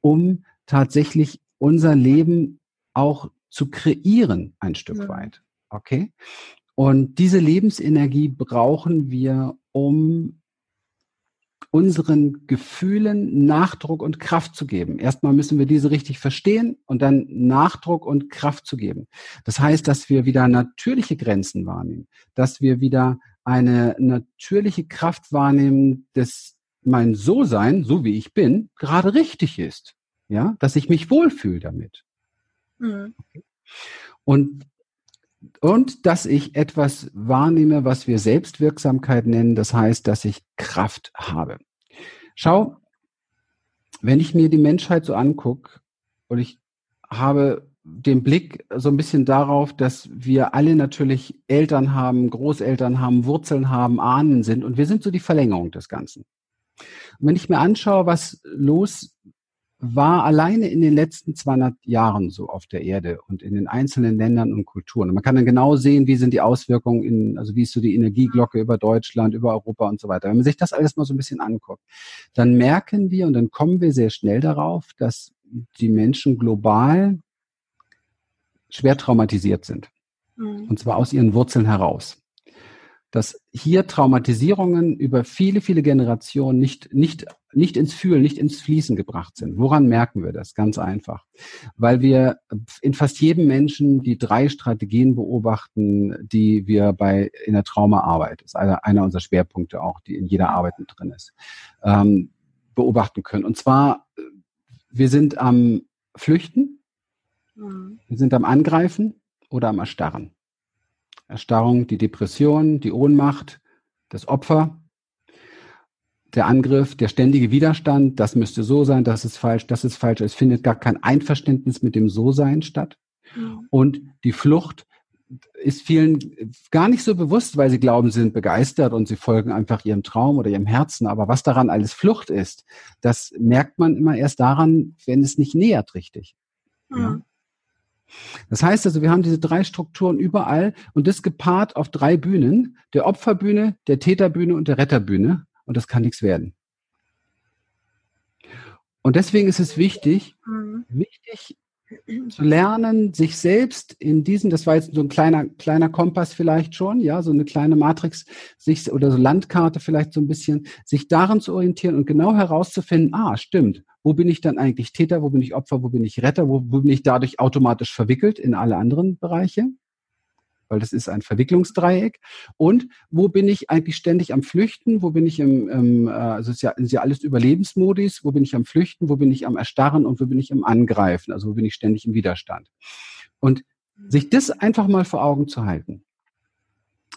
Speaker 2: um tatsächlich unser Leben auch zu kreieren, ein Stück ja. weit. Okay? Und diese Lebensenergie brauchen wir, um unseren Gefühlen Nachdruck und Kraft zu geben. Erstmal müssen wir diese richtig verstehen und dann Nachdruck und Kraft zu geben. Das heißt, dass wir wieder natürliche Grenzen wahrnehmen, dass wir wieder eine natürliche Kraft wahrnehmen, dass mein So-Sein, so wie ich bin, gerade richtig ist. Ja, dass ich mich wohlfühle damit. Mhm. Und und dass ich etwas wahrnehme, was wir Selbstwirksamkeit nennen, das heißt, dass ich Kraft habe. Schau, wenn ich mir die Menschheit so angucke und ich habe den Blick so ein bisschen darauf, dass wir alle natürlich Eltern haben, Großeltern haben, Wurzeln haben, Ahnen sind und wir sind so die Verlängerung des Ganzen. Und wenn ich mir anschaue, was los war alleine in den letzten 200 Jahren so auf der Erde und in den einzelnen Ländern und Kulturen. Und man kann dann genau sehen, wie sind die Auswirkungen in, also wie ist so die Energieglocke über Deutschland, über Europa und so weiter. Wenn man sich das alles mal so ein bisschen anguckt, dann merken wir und dann kommen wir sehr schnell darauf, dass die Menschen global schwer traumatisiert sind. Mhm. Und zwar aus ihren Wurzeln heraus. Dass hier Traumatisierungen über viele, viele Generationen nicht, nicht, nicht ins Fühlen, nicht ins Fließen gebracht sind. Woran merken wir das? Ganz einfach. Weil wir in fast jedem Menschen die drei Strategien beobachten, die wir bei in der Traumaarbeit, das ist einer, einer unserer Schwerpunkte auch, die in jeder Arbeit mit drin ist, ähm, beobachten können. Und zwar, wir sind am Flüchten, mhm. wir sind am Angreifen oder am Erstarren. Erstarrung, die Depression, die Ohnmacht, das Opfer, der Angriff, der ständige Widerstand, das müsste so sein, das ist falsch, das ist falsch. Es findet gar kein Einverständnis mit dem So-Sein statt. Mhm. Und die Flucht ist vielen gar nicht so bewusst, weil sie glauben, sie sind begeistert und sie folgen einfach ihrem Traum oder ihrem Herzen. Aber was daran alles Flucht ist, das merkt man immer erst daran, wenn es nicht nähert richtig. Mhm. Ja. Das heißt also, wir haben diese drei Strukturen überall und das gepaart auf drei Bühnen, der Opferbühne, der Täterbühne und der Retterbühne und das kann nichts werden. Und deswegen ist es wichtig, mhm. wichtig zu lernen, sich selbst in diesen, das war jetzt so ein kleiner, kleiner Kompass vielleicht schon, ja, so eine kleine Matrix, sich oder so Landkarte vielleicht so ein bisschen, sich daran zu orientieren und genau herauszufinden, ah, stimmt, wo bin ich dann eigentlich Täter, wo bin ich Opfer, wo bin ich Retter, wo, wo bin ich dadurch automatisch verwickelt in alle anderen Bereiche? Weil das ist ein Verwicklungsdreieck. Und wo bin ich eigentlich ständig am Flüchten? Wo bin ich im, im äh, also es ist ja, ist ja alles Überlebensmodis, wo bin ich am Flüchten, wo bin ich am Erstarren und wo bin ich am Angreifen? Also wo bin ich ständig im Widerstand? Und sich das einfach mal vor Augen zu halten,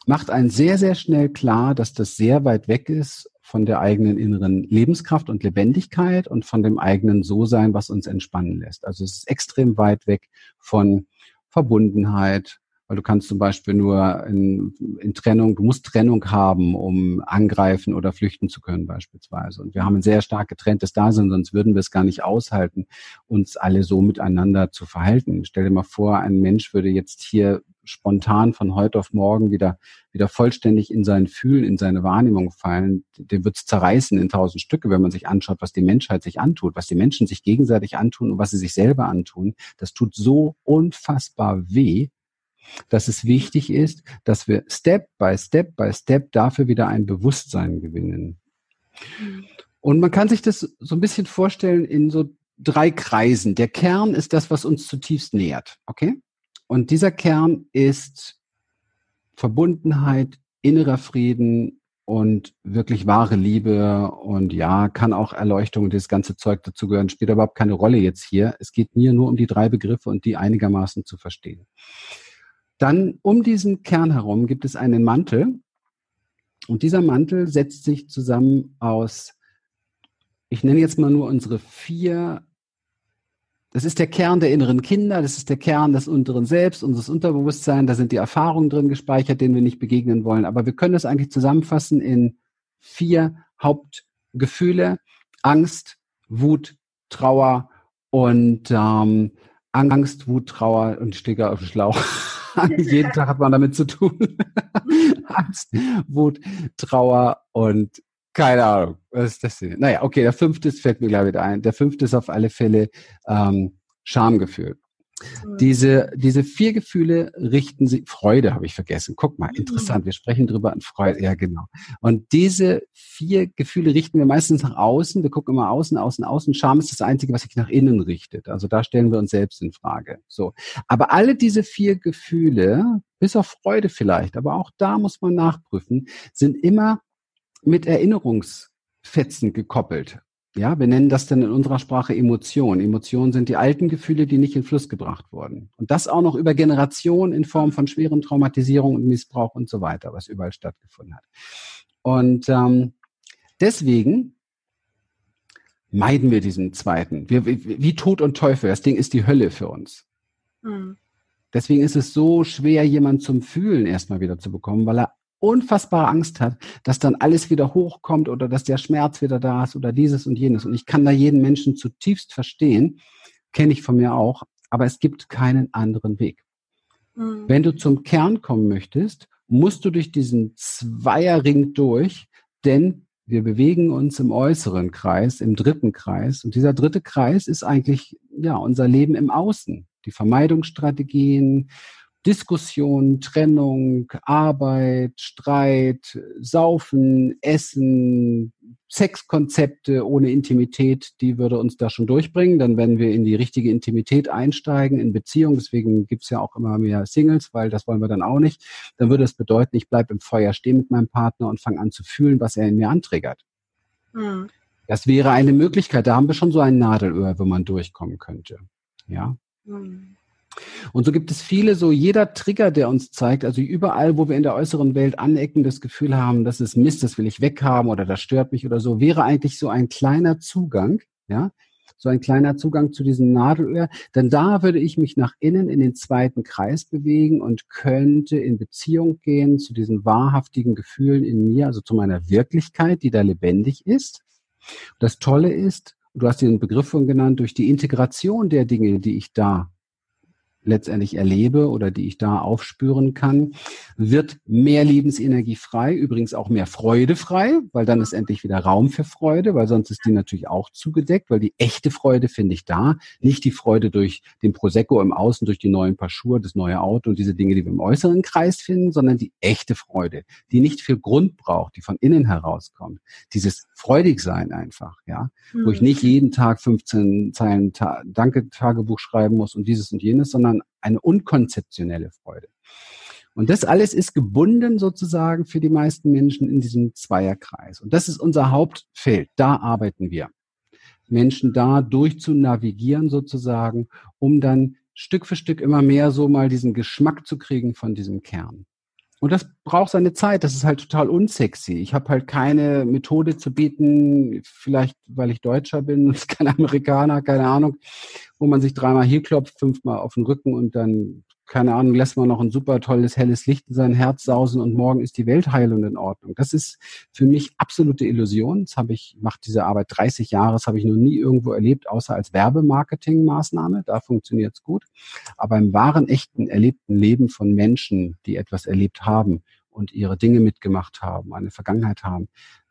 Speaker 2: macht einen sehr, sehr schnell klar, dass das sehr weit weg ist von der eigenen inneren Lebenskraft und Lebendigkeit und von dem eigenen So-Sein, was uns entspannen lässt. Also es ist extrem weit weg von Verbundenheit, weil du kannst zum Beispiel nur in, in Trennung, du musst Trennung haben, um angreifen oder flüchten zu können beispielsweise. Und wir haben ein sehr stark getrenntes Dasein, sonst würden wir es gar nicht aushalten, uns alle so miteinander zu verhalten. Stell dir mal vor, ein Mensch würde jetzt hier spontan von heute auf morgen wieder, wieder vollständig in sein Fühlen, in seine Wahrnehmung fallen, dem wird es zerreißen in tausend Stücke, wenn man sich anschaut, was die Menschheit sich antut, was die Menschen sich gegenseitig antun und was sie sich selber antun. Das tut so unfassbar weh, dass es wichtig ist, dass wir Step by Step by Step dafür wieder ein Bewusstsein gewinnen. Und man kann sich das so ein bisschen vorstellen in so drei Kreisen. Der Kern ist das, was uns zutiefst nähert. Okay? Und dieser Kern ist Verbundenheit, innerer Frieden und wirklich wahre Liebe und ja, kann auch Erleuchtung und das ganze Zeug dazugehören, spielt überhaupt keine Rolle jetzt hier. Es geht mir nur um die drei Begriffe und die einigermaßen zu verstehen. Dann um diesen Kern herum gibt es einen Mantel. Und dieser Mantel setzt sich zusammen aus, ich nenne jetzt mal nur unsere vier, das ist der Kern der inneren Kinder, das ist der Kern des unteren Selbst, unseres Unterbewusstseins, da sind die Erfahrungen drin gespeichert, denen wir nicht begegnen wollen. Aber wir können das eigentlich zusammenfassen in vier Hauptgefühle. Angst, Wut, Trauer und ähm, Angst, Wut, Trauer und Sticker auf den Schlauch. Jeden Tag hat man damit zu tun. Angst, Wut, Trauer und keine Ahnung. Was ist das denn? Naja, okay, der fünfte fällt mir gleich wieder ein. Der fünfte ist auf alle Fälle ähm, Schamgefühl. Mhm. Diese, diese vier Gefühle richten sie, Freude habe ich vergessen. Guck mal, interessant. Wir sprechen drüber an Freude. Ja, genau. Und diese vier Gefühle richten wir meistens nach außen. Wir gucken immer außen, außen, außen. Scham ist das Einzige, was sich nach innen richtet. Also da stellen wir uns selbst in Frage. So. Aber alle diese vier Gefühle, bis auf Freude vielleicht, aber auch da muss man nachprüfen, sind immer mit Erinnerungsfetzen gekoppelt. Ja, wir nennen das dann in unserer Sprache Emotionen. Emotionen sind die alten Gefühle, die nicht in Fluss gebracht wurden. Und das auch noch über Generationen in Form von schweren Traumatisierungen und Missbrauch und so weiter, was überall stattgefunden hat. Und ähm, deswegen meiden wir diesen zweiten. Wir, wie, wie Tod und Teufel. Das Ding ist die Hölle für uns. Mhm. Deswegen ist es so schwer, jemanden zum Fühlen erstmal wieder zu bekommen, weil er unfassbare Angst hat, dass dann alles wieder hochkommt oder dass der Schmerz wieder da ist oder dieses und jenes. Und ich kann da jeden Menschen zutiefst verstehen, kenne ich von mir auch, aber es gibt keinen anderen Weg. Mhm. Wenn du zum Kern kommen möchtest, musst du durch diesen Zweierring durch, denn wir bewegen uns im äußeren Kreis, im dritten Kreis. Und dieser dritte Kreis ist eigentlich, ja, unser Leben im Außen. Die Vermeidungsstrategien, Diskussion, Trennung, Arbeit, Streit, Saufen, Essen, Sexkonzepte ohne Intimität, die würde uns da schon durchbringen. Dann werden wir in die richtige Intimität einsteigen, in Beziehung. Deswegen gibt's ja auch immer mehr Singles, weil das wollen wir dann auch nicht. Dann würde es bedeuten, ich bleibe im Feuer stehen mit meinem Partner und fange an zu fühlen, was er in mir antriggert. Hm. Das wäre eine Möglichkeit. Da haben wir schon so ein Nadelöhr, wo man durchkommen könnte. Ja. Hm. Und so gibt es viele, so jeder Trigger, der uns zeigt, also überall, wo wir in der äußeren Welt anecken, das Gefühl haben, das ist Mist, das will ich weghaben oder das stört mich oder so, wäre eigentlich so ein kleiner Zugang, ja, so ein kleiner Zugang zu diesem Nadelöhr, denn da würde ich mich nach innen in den zweiten Kreis bewegen und könnte in Beziehung gehen zu diesen wahrhaftigen Gefühlen in mir, also zu meiner Wirklichkeit, die da lebendig ist. das Tolle ist, du hast den Begriff von genannt, durch die Integration der Dinge, die ich da letztendlich erlebe oder die ich da aufspüren kann, wird mehr Lebensenergie frei, übrigens auch mehr Freude frei, weil dann ist endlich wieder Raum für Freude, weil sonst ist die natürlich auch zugedeckt, weil die echte Freude finde ich da, nicht die Freude durch den Prosecco im Außen, durch die neuen Paar Schuhe, das neue Auto und diese Dinge, die wir im äußeren Kreis finden, sondern die echte Freude, die nicht viel Grund braucht, die von innen herauskommt. Dieses Freudigsein einfach, ja, mhm. wo ich hm. nicht jeden Tag 15 Zeilen Ta Danke-Tagebuch schreiben muss und dieses und jenes, sondern eine unkonzeptionelle Freude. Und das alles ist gebunden sozusagen für die meisten Menschen in diesem Zweierkreis. Und das ist unser Hauptfeld. Da arbeiten wir. Menschen da durch zu navigieren sozusagen, um dann Stück für Stück immer mehr so mal diesen Geschmack zu kriegen von diesem Kern. Und das braucht seine Zeit. Das ist halt total unsexy. Ich habe halt keine Methode zu bieten, vielleicht weil ich Deutscher bin, kein Amerikaner, keine Ahnung, wo man sich dreimal hier klopft, fünfmal auf den Rücken und dann keine Ahnung, lässt man noch ein super tolles helles Licht in sein Herz sausen und morgen ist die Welt heil und in Ordnung. Das ist für mich absolute Illusion. Das habe ich, mache diese Arbeit 30 Jahre, das habe ich noch nie irgendwo erlebt, außer als Werbemarketingmaßnahme. Da funktioniert es gut. Aber im wahren, echten, erlebten Leben von Menschen, die etwas erlebt haben und ihre Dinge mitgemacht haben, eine Vergangenheit haben,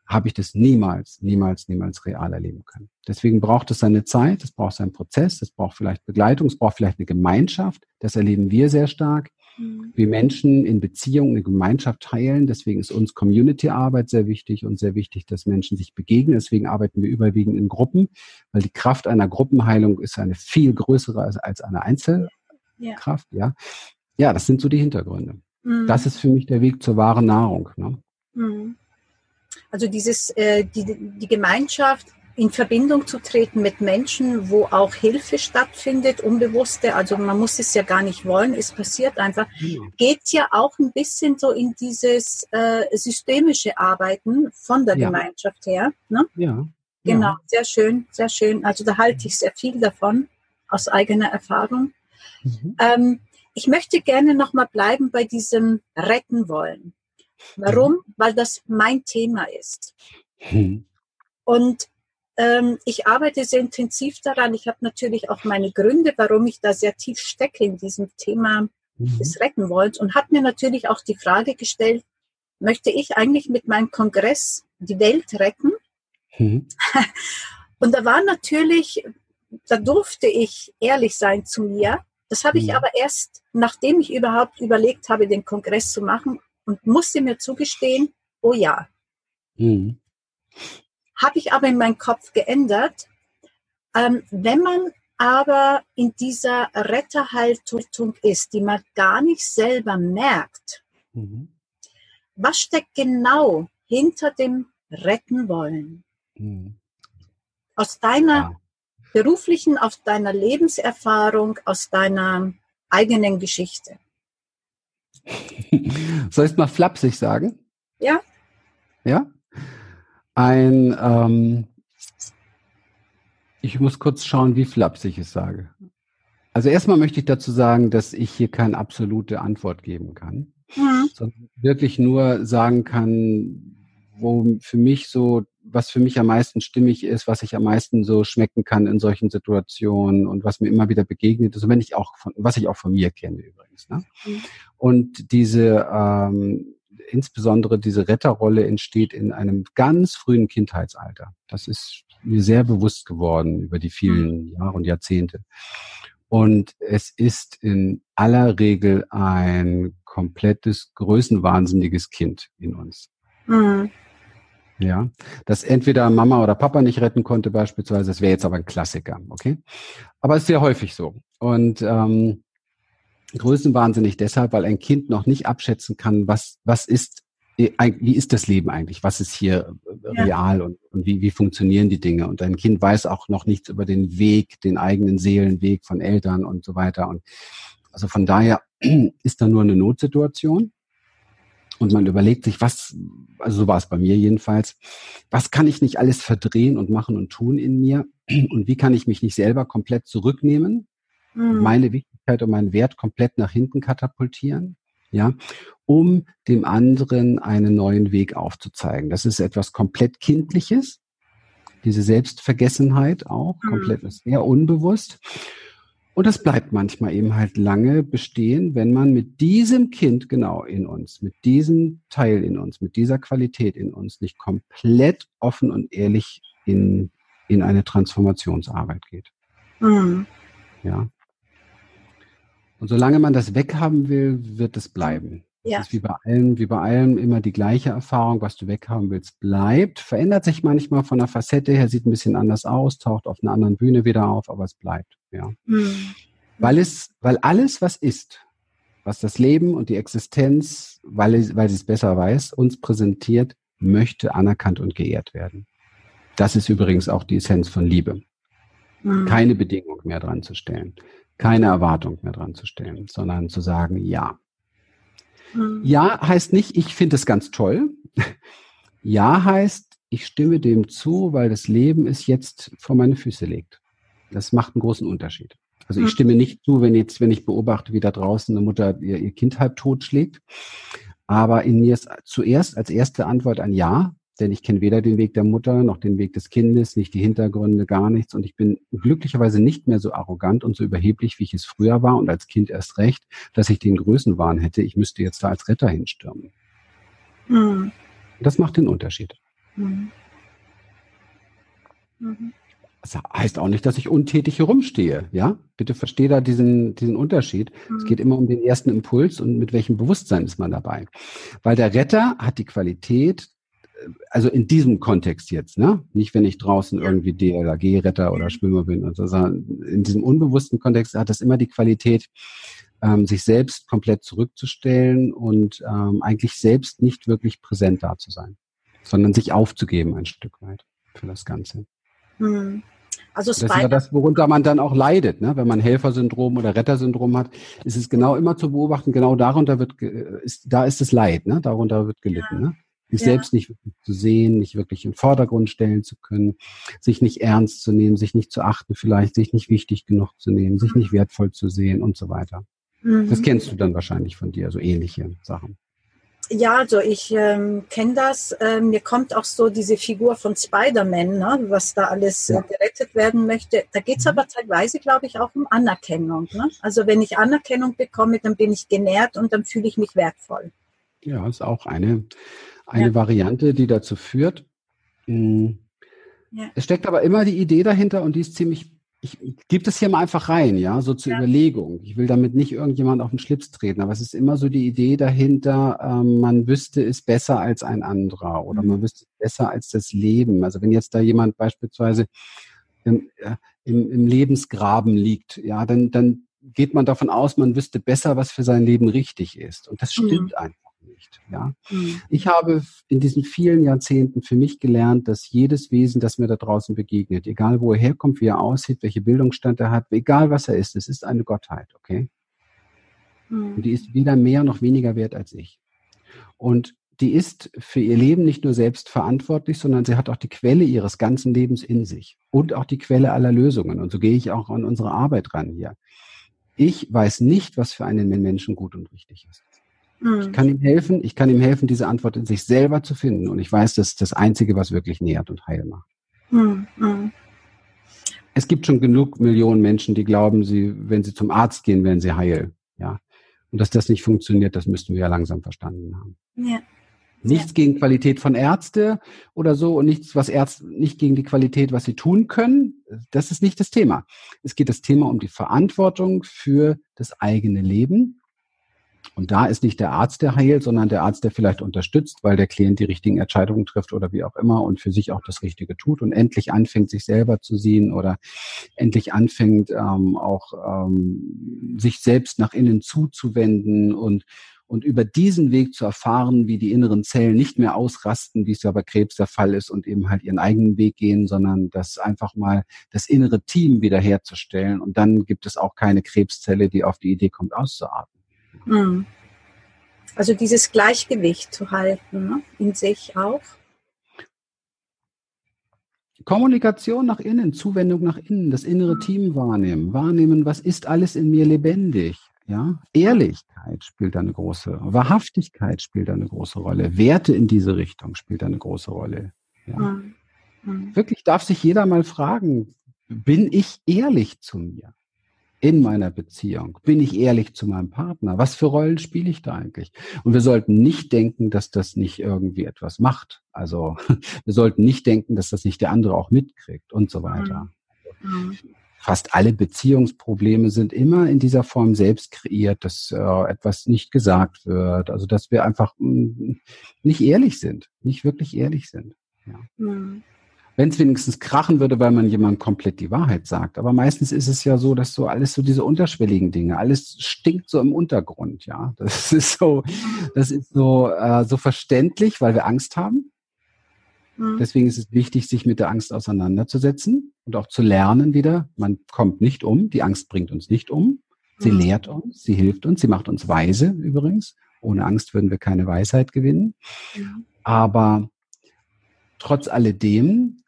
Speaker 2: habe ich das niemals, niemals, niemals real erleben können. Deswegen braucht es seine Zeit, es braucht seinen Prozess, es braucht vielleicht Begleitung, es braucht vielleicht eine Gemeinschaft. Das erleben wir sehr stark. Mhm. Wie Menschen in Beziehungen eine Gemeinschaft teilen. Deswegen ist uns Community-Arbeit sehr wichtig und sehr wichtig, dass Menschen sich begegnen. Deswegen arbeiten wir überwiegend in Gruppen, weil die Kraft einer Gruppenheilung ist eine viel größere als, als eine Einzelkraft. Ja. ja. ja, das sind so die Hintergründe. Mhm. Das ist für mich der Weg zur wahren Nahrung. Ne? Mhm.
Speaker 1: Also dieses, äh, die, die Gemeinschaft in Verbindung zu treten mit Menschen, wo auch Hilfe stattfindet, unbewusste, also man muss es ja gar nicht wollen, es passiert einfach, geht ja auch ein bisschen so in dieses äh, systemische Arbeiten von der ja. Gemeinschaft her. Ne? Ja. Genau, ja. sehr schön, sehr schön. Also da halte ich sehr viel davon aus eigener Erfahrung. Mhm. Ähm, ich möchte gerne nochmal bleiben bei diesem Retten wollen. Warum? Mhm. Weil das mein Thema ist. Mhm. Und ähm, ich arbeite sehr intensiv daran. Ich habe natürlich auch meine Gründe, warum ich da sehr tief stecke in diesem Thema mhm. des Rettenwollens und habe mir natürlich auch die Frage gestellt, möchte ich eigentlich mit meinem Kongress die Welt retten? Mhm. Und da war natürlich, da durfte ich ehrlich sein zu mir. Das habe ich mhm. aber erst, nachdem ich überhaupt überlegt habe, den Kongress zu machen, und musste mir zugestehen, oh ja. Mhm. Habe ich aber in meinem Kopf geändert. Ähm, wenn man aber in dieser Retterhaltung ist, die man gar nicht selber merkt, mhm. was steckt genau hinter dem Retten wollen? Mhm. Aus deiner ja. beruflichen, aus deiner Lebenserfahrung, aus deiner eigenen Geschichte.
Speaker 2: Soll ich es mal flapsig sagen?
Speaker 1: Ja.
Speaker 2: Ja? Ein, ähm, ich muss kurz schauen, wie flapsig ich es sage. Also erstmal möchte ich dazu sagen, dass ich hier keine absolute Antwort geben kann, mhm. sondern wirklich nur sagen kann, wo für mich so, was für mich am meisten stimmig ist, was ich am meisten so schmecken kann in solchen Situationen und was mir immer wieder begegnet ist, und wenn ich auch von, was ich auch von mir kenne übrigens. Ne? Mhm. Und diese, ähm, insbesondere diese Retterrolle entsteht in einem ganz frühen Kindheitsalter. Das ist mir sehr bewusst geworden über die vielen mhm. Jahre und Jahrzehnte. Und es ist in aller Regel ein komplettes, größenwahnsinniges Kind in uns. Mhm. Ja, das entweder Mama oder Papa nicht retten konnte beispielsweise, das wäre jetzt aber ein Klassiker, okay? Aber es ist sehr häufig so. Und ähm, größenwahnsinnig deshalb, weil ein Kind noch nicht abschätzen kann, was, was ist, äh, wie ist das Leben eigentlich? Was ist hier äh, ja. real und, und wie, wie funktionieren die Dinge? Und ein Kind weiß auch noch nichts über den Weg, den eigenen Seelenweg von Eltern und so weiter. Und also von daher ist da nur eine Notsituation. Und man überlegt sich, was, also so war es bei mir jedenfalls, was kann ich nicht alles verdrehen und machen und tun in mir? Und wie kann ich mich nicht selber komplett zurücknehmen mhm. meine Wichtigkeit und meinen Wert komplett nach hinten katapultieren, ja, um dem anderen einen neuen Weg aufzuzeigen. Das ist etwas komplett Kindliches, diese Selbstvergessenheit auch, mhm. komplett sehr unbewusst. Und das bleibt manchmal eben halt lange bestehen, wenn man mit diesem Kind genau in uns, mit diesem Teil in uns, mit dieser Qualität in uns nicht komplett offen und ehrlich in, in eine Transformationsarbeit geht. Mhm. Ja. Und solange man das weghaben will, wird es bleiben. Ja. Das ist wie bei allem, wie bei allem immer die gleiche Erfahrung, was du weghaben willst, bleibt. Verändert sich manchmal von der Facette her, sieht ein bisschen anders aus, taucht auf einer anderen Bühne wieder auf, aber es bleibt, ja. Mhm. Weil es, weil alles, was ist, was das Leben und die Existenz, weil, es, weil sie es besser weiß, uns präsentiert, möchte anerkannt und geehrt werden. Das ist übrigens auch die Essenz von Liebe. Mhm. Keine Bedingung mehr dran zu stellen keine Erwartung mehr dran zu stellen, sondern zu sagen, ja. Mhm. Ja heißt nicht, ich finde es ganz toll. Ja heißt, ich stimme dem zu, weil das Leben es jetzt vor meine Füße legt. Das macht einen großen Unterschied. Also ich hm. stimme nicht zu, wenn jetzt, wenn ich beobachte, wie da draußen eine Mutter ihr, ihr Kind halb tot schlägt. Aber in mir ist zuerst als erste Antwort ein Ja, denn ich kenne weder den Weg der Mutter noch den Weg des Kindes, nicht die Hintergründe, gar nichts. Und ich bin glücklicherweise nicht mehr so arrogant und so überheblich, wie ich es früher war und als Kind erst recht, dass ich den Größenwahn hätte, ich müsste jetzt da als Retter hinstürmen. Mhm. Das macht den Unterschied. Mhm. Mhm. Das heißt auch nicht, dass ich untätig herumstehe, ja? Bitte verstehe da diesen, diesen Unterschied. Es geht immer um den ersten Impuls und mit welchem Bewusstsein ist man dabei. Weil der Retter hat die Qualität, also in diesem Kontext jetzt, ne? Nicht, wenn ich draußen irgendwie DLAG-Retter oder Schwimmer bin und so, sondern in diesem unbewussten Kontext hat das immer die Qualität, ähm, sich selbst komplett zurückzustellen und ähm, eigentlich selbst nicht wirklich präsent da zu sein, sondern sich aufzugeben ein Stück weit für das Ganze. Hm. Also das ist ja das, worunter man dann auch leidet. Ne? Wenn man Helfersyndrom oder Rettersyndrom hat, ist es genau immer zu beobachten, genau darunter wird, ist, da ist es Leid, ne? darunter wird gelitten. Ja. Ne? Sich ja. selbst nicht wirklich zu sehen, nicht wirklich im Vordergrund stellen zu können, sich nicht ernst zu nehmen, sich nicht zu achten, vielleicht sich nicht wichtig genug zu nehmen, sich nicht wertvoll zu sehen und so weiter. Mhm. Das kennst du dann wahrscheinlich von dir, so ähnliche Sachen.
Speaker 1: Ja, also ich ähm, kenne das. Ähm, mir kommt auch so diese Figur von Spider-Man, ne, was da alles ja. äh, gerettet werden möchte. Da geht es mhm. aber teilweise, glaube ich, auch um Anerkennung. Ne? Also wenn ich Anerkennung bekomme, dann bin ich genährt und dann fühle ich mich wertvoll.
Speaker 2: Ja, ist auch eine eine ja. Variante, die dazu führt. Hm, ja. Es steckt aber immer die Idee dahinter und die ist ziemlich, ich, ich gebe das hier mal einfach rein, ja, so zur ja. Überlegung. Ich will damit nicht irgendjemand auf den Schlips treten, aber es ist immer so die Idee dahinter, ähm, man wüsste es besser als ein anderer oder mhm. man wüsste es besser als das Leben. Also wenn jetzt da jemand beispielsweise im, äh, im, im Lebensgraben liegt, ja, dann, dann geht man davon aus, man wüsste besser, was für sein Leben richtig ist. Und das stimmt mhm. einfach nicht. Ja? Mhm. Ich habe in diesen vielen Jahrzehnten für mich gelernt, dass jedes Wesen, das mir da draußen begegnet, egal wo er herkommt, wie er aussieht, welche Bildungsstand er hat, egal was er ist, es ist eine Gottheit, okay? Mhm. Und die ist weder mehr noch weniger wert als ich. Und die ist für ihr Leben nicht nur selbst verantwortlich, sondern sie hat auch die Quelle ihres ganzen Lebens in sich und auch die Quelle aller Lösungen. Und so gehe ich auch an unsere Arbeit ran hier. Ich weiß nicht, was für einen Menschen gut und richtig ist. Mhm. Ich kann ihm helfen, ich kann ihm helfen, diese Antwort in sich selber zu finden. Und ich weiß, das ist das Einzige, was wirklich nährt und heil macht. Mhm. Es gibt schon genug Millionen Menschen, die glauben, sie, wenn sie zum Arzt gehen, werden sie heil. Ja. Und dass das nicht funktioniert, das müssten wir ja langsam verstanden haben. Ja. Nichts gegen Qualität von Ärzte oder so und nichts, was Ärzte, nicht gegen die Qualität, was sie tun können. Das ist nicht das Thema. Es geht das Thema um die Verantwortung für das eigene Leben. Und da ist nicht der Arzt, der heilt, sondern der Arzt, der vielleicht unterstützt, weil der Klient die richtigen Entscheidungen trifft oder wie auch immer und für sich auch das Richtige tut und endlich anfängt, sich selber zu sehen oder endlich anfängt, ähm, auch ähm, sich selbst nach innen zuzuwenden und und über diesen Weg zu erfahren, wie die inneren Zellen nicht mehr ausrasten, wie es ja bei Krebs der Fall ist und eben halt ihren eigenen Weg gehen, sondern das einfach mal das innere Team wiederherzustellen. Und dann gibt es auch keine Krebszelle, die auf die Idee kommt, auszuatmen.
Speaker 1: Hm. Also dieses Gleichgewicht zu halten ne? in sich auch.
Speaker 2: Kommunikation nach innen, Zuwendung nach innen, das innere hm. Team wahrnehmen, wahrnehmen, was ist alles in mir lebendig. Ja, Ehrlichkeit spielt eine große, Wahrhaftigkeit spielt eine große Rolle, Werte in diese Richtung spielt eine große Rolle. Ja. Mhm. Mhm. Wirklich darf sich jeder mal fragen, bin ich ehrlich zu mir in meiner Beziehung? Bin ich ehrlich zu meinem Partner? Was für Rollen spiele ich da eigentlich? Und wir sollten nicht denken, dass das nicht irgendwie etwas macht. Also wir sollten nicht denken, dass das nicht der andere auch mitkriegt und so weiter. Mhm fast alle Beziehungsprobleme sind immer in dieser Form selbst kreiert, dass äh, etwas nicht gesagt wird, also dass wir einfach mh, mm, nicht ehrlich sind, nicht wirklich ehrlich sind. Ja. Mhm. Wenn es wenigstens krachen würde, weil man jemandem komplett die Wahrheit sagt. Aber meistens ist es ja so, dass so alles so diese unterschwelligen Dinge, alles stinkt so im Untergrund, ja. Das ist so, das ist so, äh, so verständlich, weil wir Angst haben. Mhm. Deswegen ist es wichtig, sich mit der Angst auseinanderzusetzen und auch zu lernen wieder. Man kommt nicht um. Die Angst bringt uns nicht um. Sie mhm. lehrt uns, sie hilft uns, sie macht uns weise übrigens. Ohne Angst würden wir keine Weisheit gewinnen. Mhm. Aber trotz alledem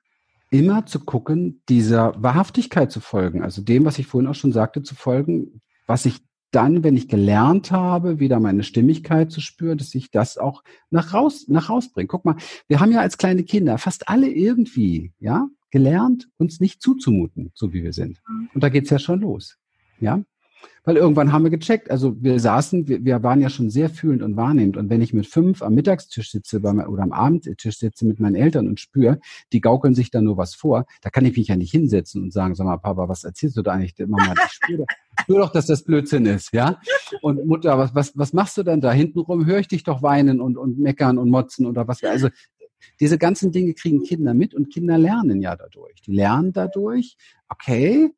Speaker 2: immer zu gucken, dieser Wahrhaftigkeit zu folgen, also dem, was ich vorhin auch schon sagte, zu folgen, was ich dann, wenn ich gelernt habe, wieder meine Stimmigkeit zu spüren, dass ich das auch nach raus, nach raus bringe. Guck mal, wir haben ja als kleine Kinder fast alle irgendwie, ja, gelernt, uns nicht zuzumuten, so wie wir sind. Mhm. Und da geht's ja schon los. Ja, weil irgendwann haben wir gecheckt, also wir saßen, wir, wir waren ja schon sehr fühlend und wahrnehmend. Und wenn ich mit fünf am Mittagstisch sitze bei, oder am Abendtisch sitze mit meinen Eltern und spüre, die gaukeln sich da nur was vor, da kann ich mich ja nicht hinsetzen und sagen, sag mal, Papa, was erzählst du da eigentlich? Mama, ich spüre, spür doch, dass das Blödsinn ist, ja? Und Mutter, was, was, was machst du denn da? Hintenrum höre ich dich doch weinen und, und meckern und motzen oder was. Also diese ganzen Dinge kriegen Kinder mit und Kinder lernen ja dadurch. Die lernen dadurch, okay,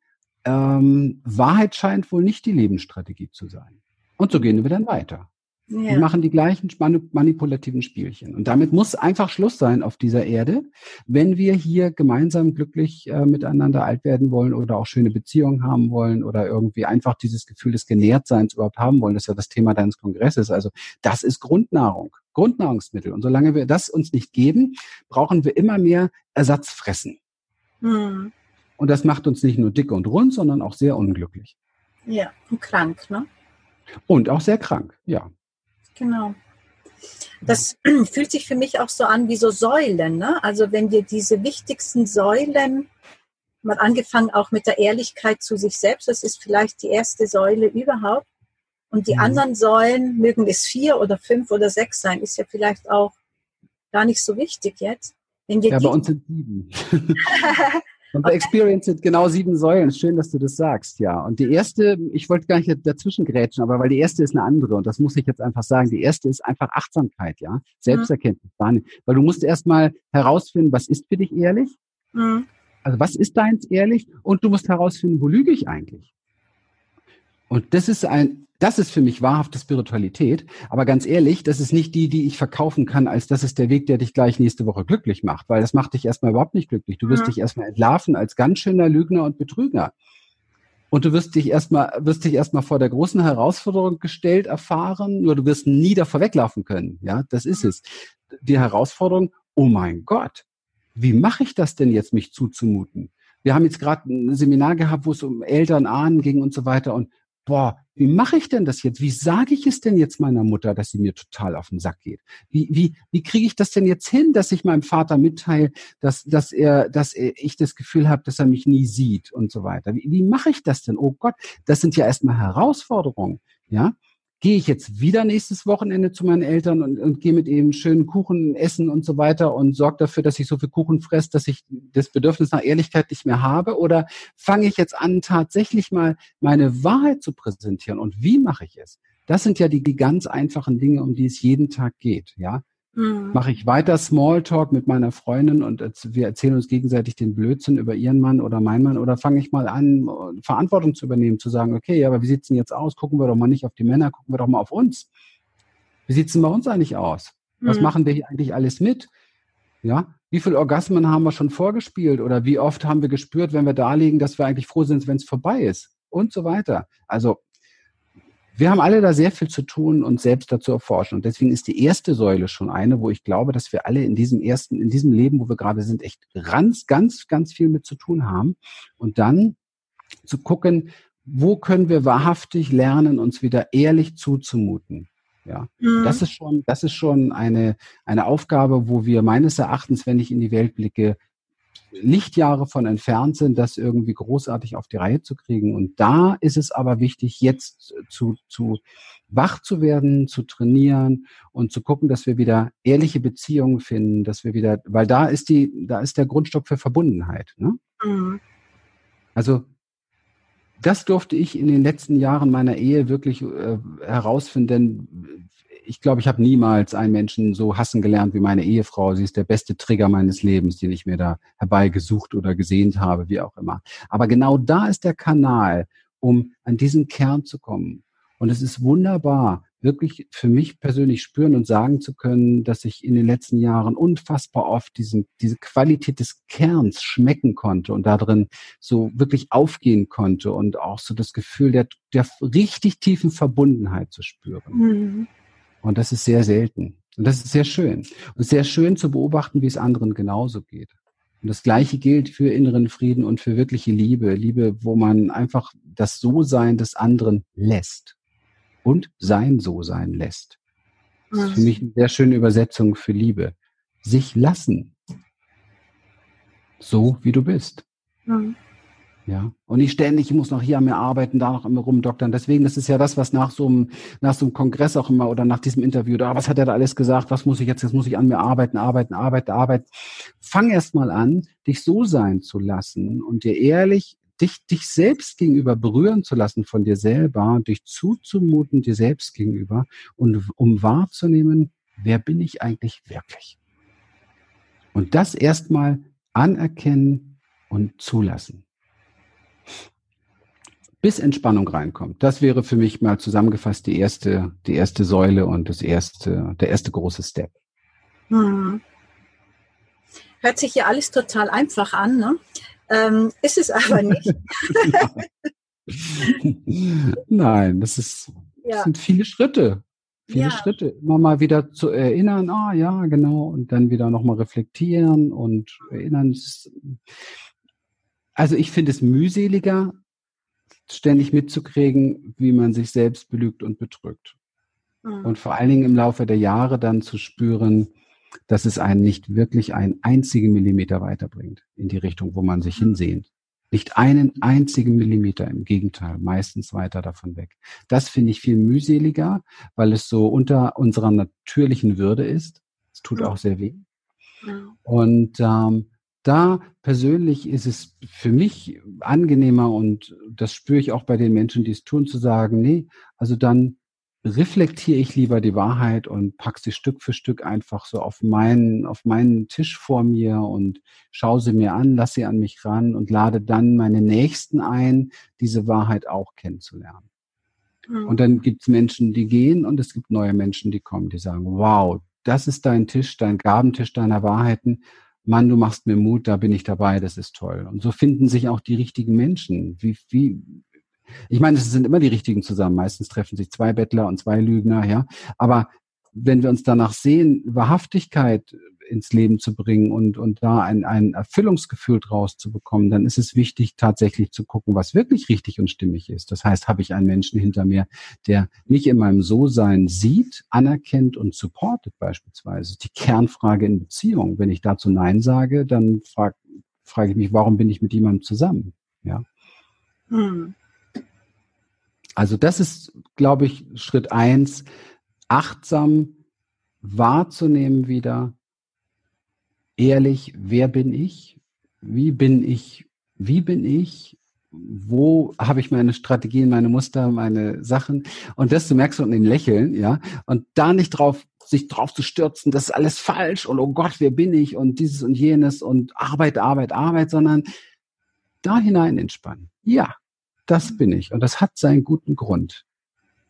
Speaker 2: ähm, Wahrheit scheint wohl nicht die Lebensstrategie zu sein. Und so gehen wir dann weiter. Ja. Und machen die gleichen manipulativen Spielchen. Und damit muss einfach Schluss sein auf dieser Erde, wenn wir hier gemeinsam glücklich äh, miteinander alt werden wollen oder auch schöne Beziehungen haben wollen oder irgendwie einfach dieses Gefühl des Genährtseins überhaupt haben wollen. Das ist ja das Thema deines Kongresses. Also das ist Grundnahrung, Grundnahrungsmittel. Und solange wir das uns nicht geben, brauchen wir immer mehr Ersatzfressen. Hm. Und das macht uns nicht nur dick und rund, sondern auch sehr unglücklich.
Speaker 1: Ja, und krank, ne?
Speaker 2: Und auch sehr krank, ja.
Speaker 1: Genau. Das fühlt sich für mich auch so an wie so Säulen. Ne? Also wenn wir diese wichtigsten Säulen, mal angefangen auch mit der Ehrlichkeit zu sich selbst, das ist vielleicht die erste Säule überhaupt. Und die mhm. anderen Säulen, mögen es vier oder fünf oder sechs sein, ist ja vielleicht auch gar nicht so wichtig jetzt.
Speaker 2: Wenn wir ja, bei uns sind sieben. Und bei Experience sind genau sieben Säulen. Schön, dass du das sagst, ja. Und die erste, ich wollte gar nicht dazwischen grätschen, aber weil die erste ist eine andere und das muss ich jetzt einfach sagen. Die erste ist einfach Achtsamkeit, ja. Selbsterkenntnis. Mhm. Weil du musst erstmal herausfinden, was ist für dich ehrlich? Mhm. Also was ist deins ehrlich? Und du musst herausfinden, wo lüge ich eigentlich? Und das ist ein, das ist für mich wahrhafte Spiritualität. Aber ganz ehrlich, das ist nicht die, die ich verkaufen kann, als das ist der Weg, der dich gleich nächste Woche glücklich macht, weil das macht dich erstmal überhaupt nicht glücklich. Du wirst ja. dich erstmal entlarven als ganz schöner Lügner und Betrüger. Und du wirst dich erstmal, wirst dich erstmal vor der großen Herausforderung gestellt erfahren, nur du wirst nie davor weglaufen können. Ja, das ist es. Die Herausforderung, oh mein Gott, wie mache ich das denn jetzt, mich zuzumuten? Wir haben jetzt gerade ein Seminar gehabt, wo es um Eltern, Ahnen ging und so weiter. Und boah, wie mache ich denn das jetzt? Wie sage ich es denn jetzt meiner Mutter, dass sie mir total auf den Sack geht? Wie, wie, wie kriege ich das denn jetzt hin, dass ich meinem Vater mitteile, dass, dass er, dass er, ich das Gefühl habe, dass er mich nie sieht und so weiter? Wie, wie mache ich das denn? Oh Gott, das sind ja erstmal Herausforderungen, ja? Gehe ich jetzt wieder nächstes Wochenende zu meinen Eltern und, und gehe mit ihnen schönen Kuchen essen und so weiter und sorge dafür, dass ich so viel Kuchen fresse, dass ich das Bedürfnis nach Ehrlichkeit nicht mehr habe? Oder fange ich jetzt an, tatsächlich mal meine Wahrheit zu präsentieren? Und wie mache ich es? Das sind ja die, die ganz einfachen Dinge, um die es jeden Tag geht, ja. Mhm. Mache ich weiter Smalltalk mit meiner Freundin und wir erzählen uns gegenseitig den Blödsinn über ihren Mann oder meinen Mann oder fange ich mal an, Verantwortung zu übernehmen, zu sagen, okay, ja, aber wie sieht's denn jetzt aus? Gucken wir doch mal nicht auf die Männer, gucken wir doch mal auf uns. Wie sieht's denn bei uns eigentlich aus? Was mhm. machen wir hier eigentlich alles mit? Ja, wie viele Orgasmen haben wir schon vorgespielt oder wie oft haben wir gespürt, wenn wir da liegen, dass wir eigentlich froh sind, wenn es vorbei ist und so weiter. Also wir haben alle da sehr viel zu tun und selbst dazu erforschen. Und deswegen ist die erste Säule schon eine, wo ich glaube, dass wir alle in diesem ersten, in diesem Leben, wo wir gerade sind, echt ganz, ganz, ganz viel mit zu tun haben. Und dann zu gucken, wo können wir wahrhaftig lernen, uns wieder ehrlich zuzumuten. Ja, mhm. das ist schon, das ist schon eine, eine Aufgabe, wo wir meines Erachtens, wenn ich in die Welt blicke, Lichtjahre von entfernt sind, das irgendwie großartig auf die Reihe zu kriegen. Und da ist es aber wichtig, jetzt zu, zu wach zu werden, zu trainieren und zu gucken, dass wir wieder ehrliche Beziehungen finden, dass wir wieder, weil da ist die, da ist der Grundstock für Verbundenheit. Ne? Mhm. Also das durfte ich in den letzten Jahren meiner Ehe wirklich äh, herausfinden, ich glaube, ich habe niemals einen Menschen so hassen gelernt wie meine Ehefrau. Sie ist der beste Trigger meines Lebens, den ich mir da herbeigesucht oder gesehnt habe, wie auch immer. Aber genau da ist der Kanal, um an diesen Kern zu kommen. Und es ist wunderbar, wirklich für mich persönlich spüren und sagen zu können, dass ich in den letzten Jahren unfassbar oft diesen, diese Qualität des Kerns schmecken konnte und darin so wirklich aufgehen konnte und auch so das Gefühl der, der richtig tiefen Verbundenheit zu spüren. Mhm. Und das ist sehr selten. Und das ist sehr schön. Und sehr schön zu beobachten, wie es anderen genauso geht. Und das Gleiche gilt für inneren Frieden und für wirkliche Liebe. Liebe, wo man einfach das So-Sein des anderen lässt und sein So-Sein lässt. Das ist für mich eine sehr schöne Übersetzung für Liebe. Sich lassen. So wie du bist. Mhm. Ja. Und nicht ständig, ich muss noch hier an mir arbeiten, da noch immer rumdoktern. Deswegen, das ist ja das, was nach so einem, nach so einem Kongress auch immer oder nach diesem Interview, da, was hat er da alles gesagt? Was muss ich jetzt? Jetzt muss ich an mir arbeiten, arbeiten, arbeiten, arbeiten. Fang erst mal an, dich so sein zu lassen und dir ehrlich dich, dich selbst gegenüber berühren zu lassen von dir selber, dich zuzumuten dir selbst gegenüber und um wahrzunehmen, wer bin ich eigentlich wirklich? Und das erstmal anerkennen und zulassen bis Entspannung reinkommt. Das wäre für mich mal zusammengefasst die erste, die erste Säule und das erste, der erste große Step. Hm.
Speaker 1: Hört sich ja alles total einfach an, ne? Ähm, ist es aber nicht.
Speaker 2: Nein, das, ist, das ja. sind viele Schritte. Viele ja. Schritte. Immer mal wieder zu erinnern, ah ja, genau, und dann wieder nochmal reflektieren und erinnern. Also ich finde es mühseliger, ständig mitzukriegen, wie man sich selbst belügt und betrügt. Mhm. Und vor allen Dingen im Laufe der Jahre dann zu spüren, dass es einen nicht wirklich einen einzigen Millimeter weiterbringt in die Richtung, wo man sich mhm. hinsehnt. Nicht einen einzigen Millimeter, im Gegenteil, meistens weiter davon weg. Das finde ich viel mühseliger, weil es so unter unserer natürlichen Würde ist. Es tut auch sehr weh. Und ähm, da persönlich ist es für mich angenehmer und das spüre ich auch bei den Menschen, die es tun, zu sagen, nee, also dann reflektiere ich lieber die Wahrheit und pack sie Stück für Stück einfach so auf meinen, auf meinen Tisch vor mir und schaue sie mir an, lasse sie an mich ran und lade dann meine Nächsten ein, diese Wahrheit auch kennenzulernen. Mhm. Und dann gibt es Menschen, die gehen und es gibt neue Menschen, die kommen, die sagen, wow, das ist dein Tisch, dein Gabentisch deiner Wahrheiten. Mann, du machst mir Mut, da bin ich dabei, das ist toll. Und so finden sich auch die richtigen Menschen. Wie, wie, ich meine, es sind immer die richtigen zusammen. Meistens treffen sich zwei Bettler und zwei Lügner, ja. Aber wenn wir uns danach sehen, Wahrhaftigkeit ins Leben zu bringen und, und da ein, ein Erfüllungsgefühl draus zu bekommen, dann ist es wichtig, tatsächlich zu gucken, was wirklich richtig und stimmig ist. Das heißt, habe ich einen Menschen hinter mir, der mich in meinem So-Sein sieht, anerkennt und supportet beispielsweise. Die Kernfrage in Beziehung. Wenn ich dazu Nein sage, dann frage frag ich mich, warum bin ich mit jemandem zusammen? Ja. Hm. Also das ist, glaube ich, Schritt eins, achtsam wahrzunehmen wieder, ehrlich, wer bin ich? Wie bin ich? Wie bin ich? Wo habe ich meine Strategien, meine Muster, meine Sachen? Und das du merkst in dem Lächeln, ja. Und da nicht drauf, sich drauf zu stürzen, das ist alles falsch und oh Gott, wer bin ich? Und dieses und jenes und Arbeit, Arbeit, Arbeit, sondern da hinein entspannen. Ja, das bin ich. Und das hat seinen guten Grund.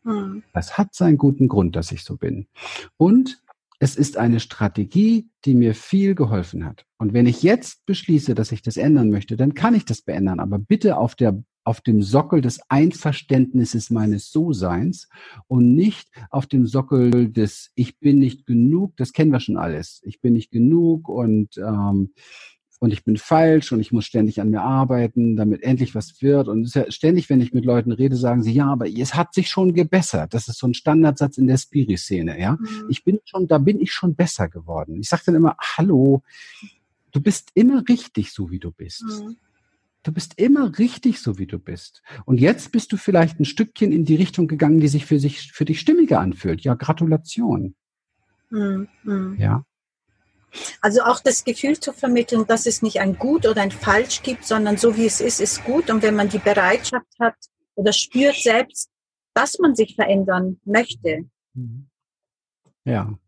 Speaker 2: Hm. Das hat seinen guten Grund, dass ich so bin. Und es ist eine Strategie, die mir viel geholfen hat. Und wenn ich jetzt beschließe, dass ich das ändern möchte, dann kann ich das beändern. Aber bitte auf der auf dem Sockel des Einverständnisses meines So-Seins und nicht auf dem Sockel des Ich bin nicht genug, das kennen wir schon alles. Ich bin nicht genug und ähm, und ich bin falsch und ich muss ständig an mir arbeiten, damit endlich was wird. Und ja ständig, wenn ich mit Leuten rede, sagen sie, ja, aber es hat sich schon gebessert. Das ist so ein Standardsatz in der Spiri-Szene, ja. Mhm. Ich bin schon, da bin ich schon besser geworden. Ich sage dann immer, hallo, du bist immer richtig, so wie du bist. Mhm. Du bist immer richtig, so wie du bist. Und jetzt bist du vielleicht ein Stückchen in die Richtung gegangen, die sich für sich, für dich stimmiger anfühlt. Ja, Gratulation. Mhm. mhm. Ja.
Speaker 1: Also auch das Gefühl zu vermitteln, dass es nicht ein Gut oder ein Falsch gibt, sondern so wie es ist, ist gut. Und wenn man die Bereitschaft hat oder spürt selbst, dass man sich verändern möchte. Mhm.
Speaker 2: Ja.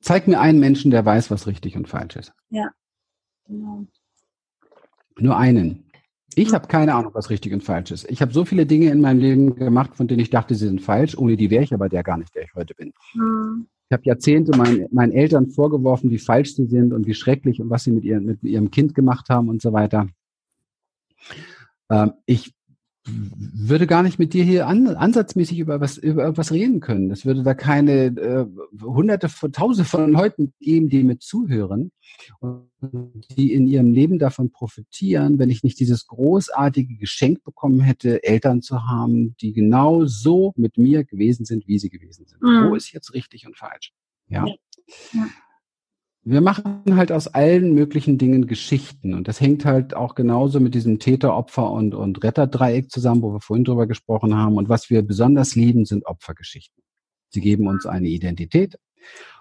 Speaker 2: Zeig mir einen Menschen, der weiß, was richtig und falsch ist.
Speaker 1: Ja, genau.
Speaker 2: Nur einen. Ich habe keine Ahnung, was richtig und falsch ist. Ich habe so viele Dinge in meinem Leben gemacht, von denen ich dachte, sie sind falsch. Ohne die wäre ich aber der gar nicht, der ich heute bin. Mhm. Ich habe Jahrzehnte meinen, meinen Eltern vorgeworfen, wie falsch sie sind und wie schrecklich und was sie mit, ihren, mit ihrem Kind gemacht haben und so weiter. Ähm, ich würde gar nicht mit dir hier an, ansatzmäßig über was über irgendwas reden können. Es würde da keine äh, hunderte von tausende von Leuten geben, die mir zuhören und die in ihrem Leben davon profitieren, wenn ich nicht dieses großartige Geschenk bekommen hätte, Eltern zu haben, die genau so mit mir gewesen sind, wie sie gewesen sind. Mhm. Wo ist jetzt richtig und falsch? Ja. ja wir machen halt aus allen möglichen Dingen Geschichten. Und das hängt halt auch genauso mit diesem Täter, Opfer und, und Retterdreieck zusammen, wo wir vorhin drüber gesprochen haben. Und was wir besonders lieben, sind Opfergeschichten. Sie geben uns eine Identität.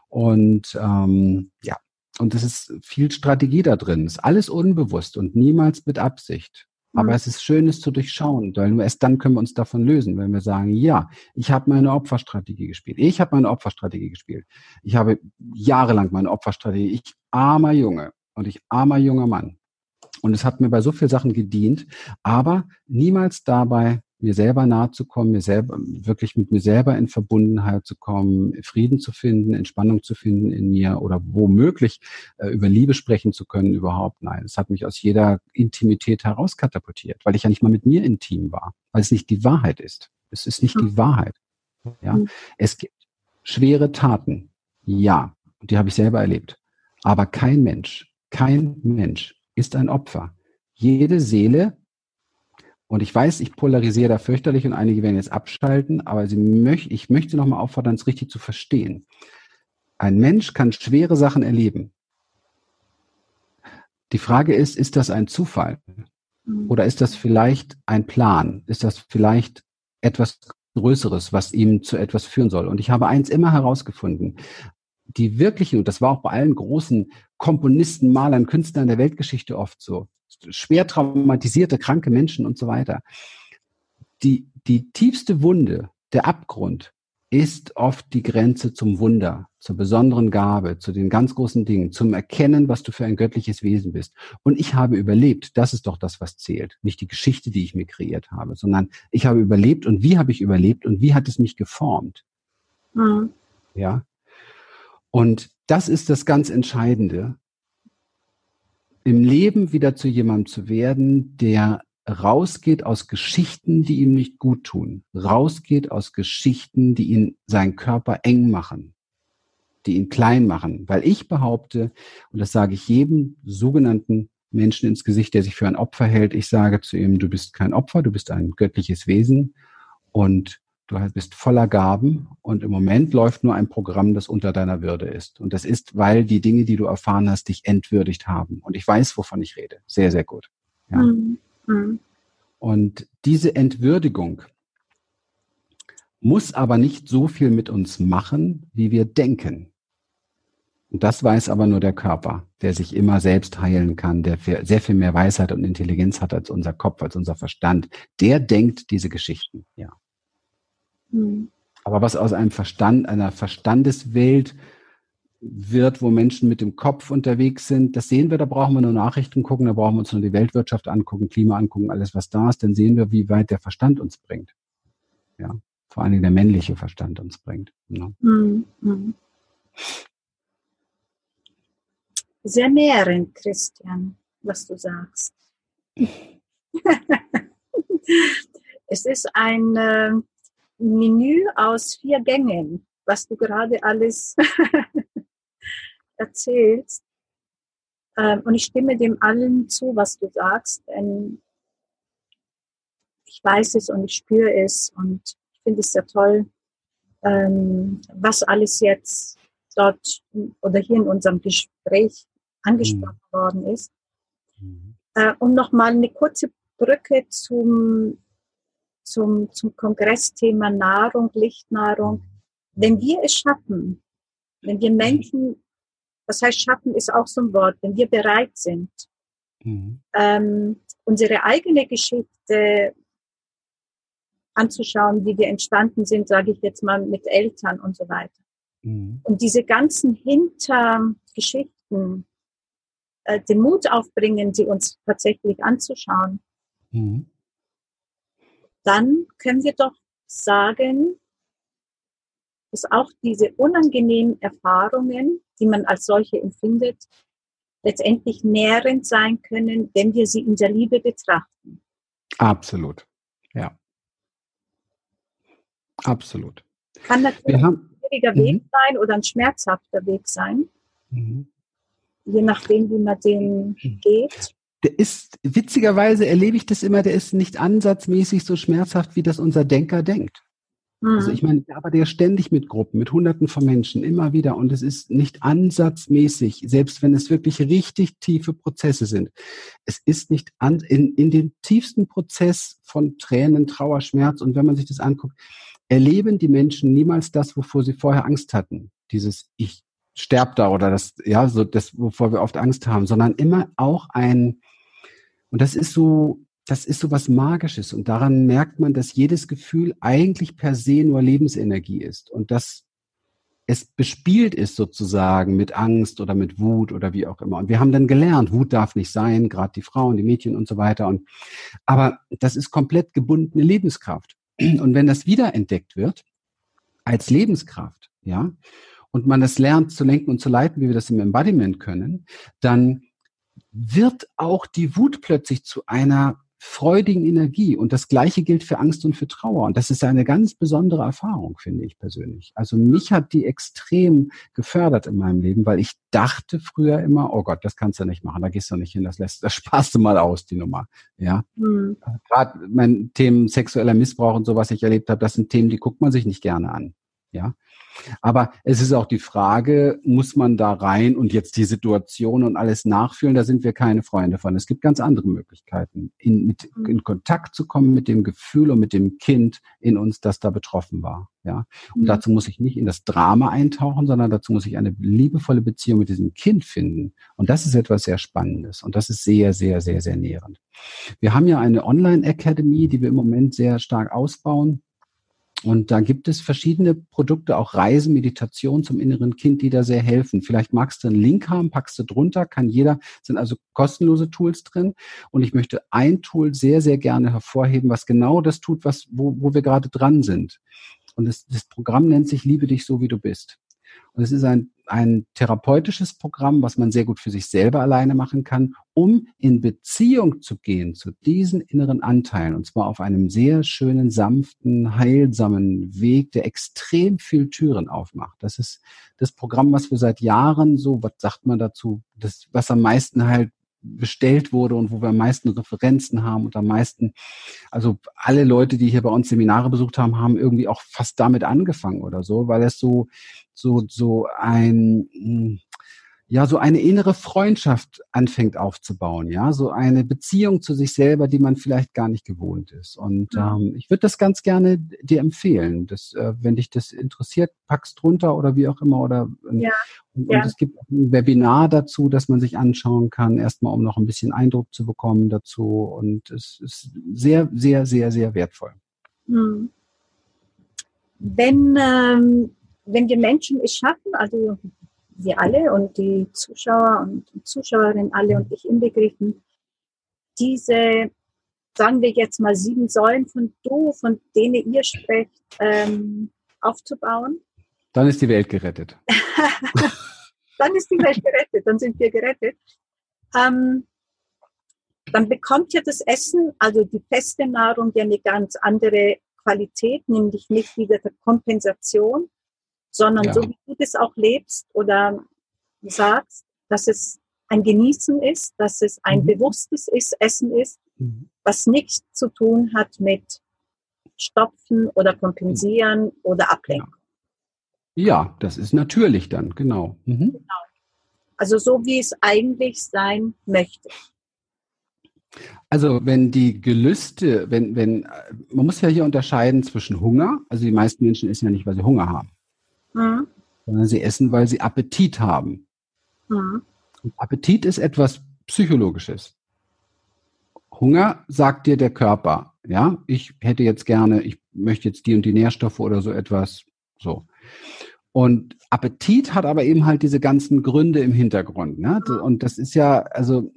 Speaker 2: Und ähm, ja, und es ist viel Strategie da drin. Es ist alles unbewusst und niemals mit Absicht. Aber mhm. es ist schön, es zu durchschauen, weil nur erst dann können wir uns davon lösen, wenn wir sagen, ja, ich habe meine Opferstrategie gespielt. Ich habe meine Opferstrategie gespielt. Ich habe jahrelang meine Opferstrategie. Ich armer Junge und ich armer junger Mann. Und es hat mir bei so vielen Sachen gedient, aber niemals dabei mir selber nahe zu kommen, mir selber, wirklich mit mir selber in Verbundenheit zu kommen, Frieden zu finden, Entspannung zu finden in mir oder womöglich äh, über Liebe sprechen zu können überhaupt. Nein, es hat mich aus jeder Intimität herauskatapultiert, weil ich ja nicht mal mit mir intim war, weil es nicht die Wahrheit ist. Es ist nicht die Wahrheit. Ja, es gibt schwere Taten. Ja, die habe ich selber erlebt. Aber kein Mensch, kein Mensch ist ein Opfer. Jede Seele und ich weiß, ich polarisiere da fürchterlich und einige werden jetzt abschalten, aber sie möch, ich möchte nochmal auffordern, es richtig zu verstehen. Ein Mensch kann schwere Sachen erleben. Die Frage ist, ist das ein Zufall? Mhm. Oder ist das vielleicht ein Plan? Ist das vielleicht etwas Größeres, was ihm zu etwas führen soll? Und ich habe eins immer herausgefunden. Die wirklichen, und das war auch bei allen großen Komponisten, Malern, Künstlern der Weltgeschichte oft so, schwer traumatisierte, kranke Menschen und so weiter. Die, die tiefste Wunde, der Abgrund, ist oft die Grenze zum Wunder, zur besonderen Gabe, zu den ganz großen Dingen, zum Erkennen, was du für ein göttliches Wesen bist. Und ich habe überlebt. Das ist doch das, was zählt. Nicht die Geschichte, die ich mir kreiert habe, sondern ich habe überlebt und wie habe ich überlebt und wie hat es mich geformt? Mhm. Ja. Und das ist das ganz Entscheidende, im Leben wieder zu jemandem zu werden, der rausgeht aus Geschichten, die ihm nicht gut tun, rausgeht aus Geschichten, die ihn seinen Körper eng machen, die ihn klein machen. Weil ich behaupte, und das sage ich jedem sogenannten Menschen ins Gesicht, der sich für ein Opfer hält, ich sage zu ihm, du bist kein Opfer, du bist ein göttliches Wesen und Du bist voller Gaben und im Moment läuft nur ein Programm, das unter deiner Würde ist. Und das ist, weil die Dinge, die du erfahren hast, dich entwürdigt haben. Und ich weiß, wovon ich rede. Sehr, sehr gut. Ja. Mhm. mhm. Und diese Entwürdigung, muss aber nicht so viel mit uns machen, wie wir denken. Und das weiß aber nur der Körper, der sich immer selbst heilen kann, der sehr viel mehr Weisheit und Intelligenz hat als unser Kopf, als unser Verstand. Der denkt diese Geschichten, ja. Mhm. Aber was aus einem Verstand, einer Verstandeswelt wird, wo Menschen mit dem Kopf unterwegs sind, das sehen wir, da brauchen wir nur Nachrichten gucken, da brauchen wir uns nur die Weltwirtschaft angucken, Klima angucken, alles was da ist, dann sehen wir, wie weit der Verstand uns bringt. Ja, vor allen Dingen der männliche Verstand uns bringt. Ja. Mhm. mhm.
Speaker 1: Sehr nährend, Christian, was du sagst. es ist ein äh, Menü aus vier Gängen, was du gerade alles erzählst. Ähm, und ich stimme dem allen zu, was du sagst, denn ich weiß es und ich spüre es und ich finde es sehr toll, ähm, was alles jetzt dort oder hier in unserem Gespräch angesprochen mhm. worden ist. Mhm. Äh, um nochmal eine kurze Brücke zum, zum, zum Kongressthema Nahrung, Lichtnahrung. Wenn wir es schaffen, wenn wir Menschen das heißt, schaffen ist auch so ein Wort, wenn wir bereit sind, mhm. ähm, unsere eigene Geschichte anzuschauen, wie wir entstanden sind, sage ich jetzt mal mit Eltern und so weiter. Mhm. Und diese ganzen Hintergeschichten, äh, den Mut aufbringen, sie uns tatsächlich anzuschauen, mhm. Dann können wir doch sagen, dass auch diese unangenehmen Erfahrungen, die man als solche empfindet, letztendlich nährend sein können, wenn wir sie in der Liebe betrachten.
Speaker 2: Absolut, ja. Absolut.
Speaker 1: Kann natürlich haben, ein schwieriger Weg mhm. sein oder ein schmerzhafter Weg sein, mhm. je nachdem, wie man den mhm. geht.
Speaker 2: Der ist, witzigerweise erlebe ich das immer, der ist nicht ansatzmäßig so schmerzhaft, wie das unser Denker denkt. Also ich mhm. meine, aber der ständig mit Gruppen, mit Hunderten von Menschen, immer wieder. Und es ist nicht ansatzmäßig, selbst wenn es wirklich richtig tiefe Prozesse sind. Es ist nicht an, in, in den tiefsten Prozess von Tränen, Trauer, Schmerz. Und wenn man sich das anguckt, erleben die Menschen niemals das, wovor sie vorher Angst hatten. Dieses Ich sterb da oder das, ja, so das, wovor wir oft Angst haben, sondern immer auch ein, und das ist so, das ist so was Magisches und daran merkt man, dass jedes Gefühl eigentlich per se nur Lebensenergie ist und dass es bespielt ist sozusagen mit Angst oder mit Wut oder wie auch immer. Und wir haben dann gelernt, Wut darf nicht sein, gerade die Frauen, die Mädchen und so weiter. Und, aber das ist komplett gebundene Lebenskraft. Und wenn das wiederentdeckt wird als Lebenskraft, ja, und man das lernt zu lenken und zu leiten, wie wir das im Embodiment können, dann wird auch die Wut plötzlich zu einer freudigen Energie. Und das Gleiche gilt für Angst und für Trauer. Und das ist eine ganz besondere Erfahrung, finde ich persönlich. Also mich hat die extrem gefördert in meinem Leben, weil ich dachte früher immer, oh Gott, das kannst du nicht machen, da gehst du nicht hin, das lässt, das sparst du mal aus, die Nummer. Ja. Mhm. Gerade mein Themen sexueller Missbrauch und so, was ich erlebt habe, das sind Themen, die guckt man sich nicht gerne an. Ja. Aber es ist auch die Frage, muss man da rein und jetzt die Situation und alles nachfühlen? Da sind wir keine Freunde von. Es gibt ganz andere Möglichkeiten, in, mit, mhm. in Kontakt zu kommen mit dem Gefühl und mit dem Kind in uns, das da betroffen war. Ja. Und mhm. dazu muss ich nicht in das Drama eintauchen, sondern dazu muss ich eine liebevolle Beziehung mit diesem Kind finden. Und das ist etwas sehr Spannendes. Und das ist sehr, sehr, sehr, sehr nährend. Wir haben ja eine Online-Academy, die wir im Moment sehr stark ausbauen und da gibt es verschiedene Produkte, auch Reisen, Meditation zum inneren Kind, die da sehr helfen. Vielleicht magst du einen Link haben, packst du drunter, kann jeder, sind also kostenlose Tools drin. Und ich möchte ein Tool sehr, sehr gerne hervorheben, was genau das tut, was, wo, wo wir gerade dran sind. Und das, das Programm nennt sich Liebe dich so, wie du bist. Und es ist ein, ein therapeutisches Programm, was man sehr gut für sich selber alleine machen kann, um in Beziehung zu gehen zu diesen inneren Anteilen. Und zwar auf einem sehr schönen, sanften, heilsamen Weg, der extrem viel Türen aufmacht. Das ist das Programm, was wir seit Jahren so, was sagt man dazu, das, was am meisten halt bestellt wurde und wo wir am meisten Referenzen haben und am meisten, also alle Leute, die hier bei uns Seminare besucht haben, haben irgendwie auch fast damit angefangen oder so, weil es so, so, so ein, hm, ja so eine innere Freundschaft anfängt aufzubauen, ja, so eine Beziehung zu sich selber, die man vielleicht gar nicht gewohnt ist. Und ähm, ich würde das ganz gerne dir empfehlen, dass, äh, wenn dich das interessiert, packst drunter oder wie auch immer oder ja, und, ja. und, es gibt ein Webinar dazu, das man sich anschauen kann, erstmal um noch ein bisschen Eindruck zu bekommen dazu. Und es ist sehr, sehr, sehr, sehr wertvoll. Hm.
Speaker 1: Wenn ähm, wenn die Menschen es schaffen, also wir alle und die Zuschauer und Zuschauerinnen alle und ich inbegriffen, diese, sagen wir jetzt mal, sieben Säulen von Du, von denen ihr sprecht, ähm, aufzubauen.
Speaker 2: Dann ist die Welt gerettet.
Speaker 1: dann ist die Welt gerettet, dann sind wir gerettet. Ähm, dann bekommt ja das Essen, also die feste Nahrung, ja eine ganz andere Qualität, nämlich nicht wieder der Kompensation, sondern ja. so wie du das auch lebst oder sagst, dass es ein Genießen ist, dass es ein mhm. bewusstes ist, Essen ist, mhm. was nichts zu tun hat mit Stopfen oder Kompensieren mhm. oder Ablenken.
Speaker 2: Ja, das ist natürlich dann, genau. Mhm. genau.
Speaker 1: Also so wie es eigentlich sein möchte.
Speaker 2: Also wenn die Gelüste, wenn, wenn, man muss ja hier unterscheiden zwischen Hunger, also die meisten Menschen essen ja nicht, weil sie Hunger haben. Mhm. Sondern sie essen, weil sie Appetit haben. Mhm. Appetit ist etwas Psychologisches. Hunger sagt dir der Körper, ja, ich hätte jetzt gerne, ich möchte jetzt die und die Nährstoffe oder so etwas, so. Und Appetit hat aber eben halt diese ganzen Gründe im Hintergrund. Ne? Und das ist ja, also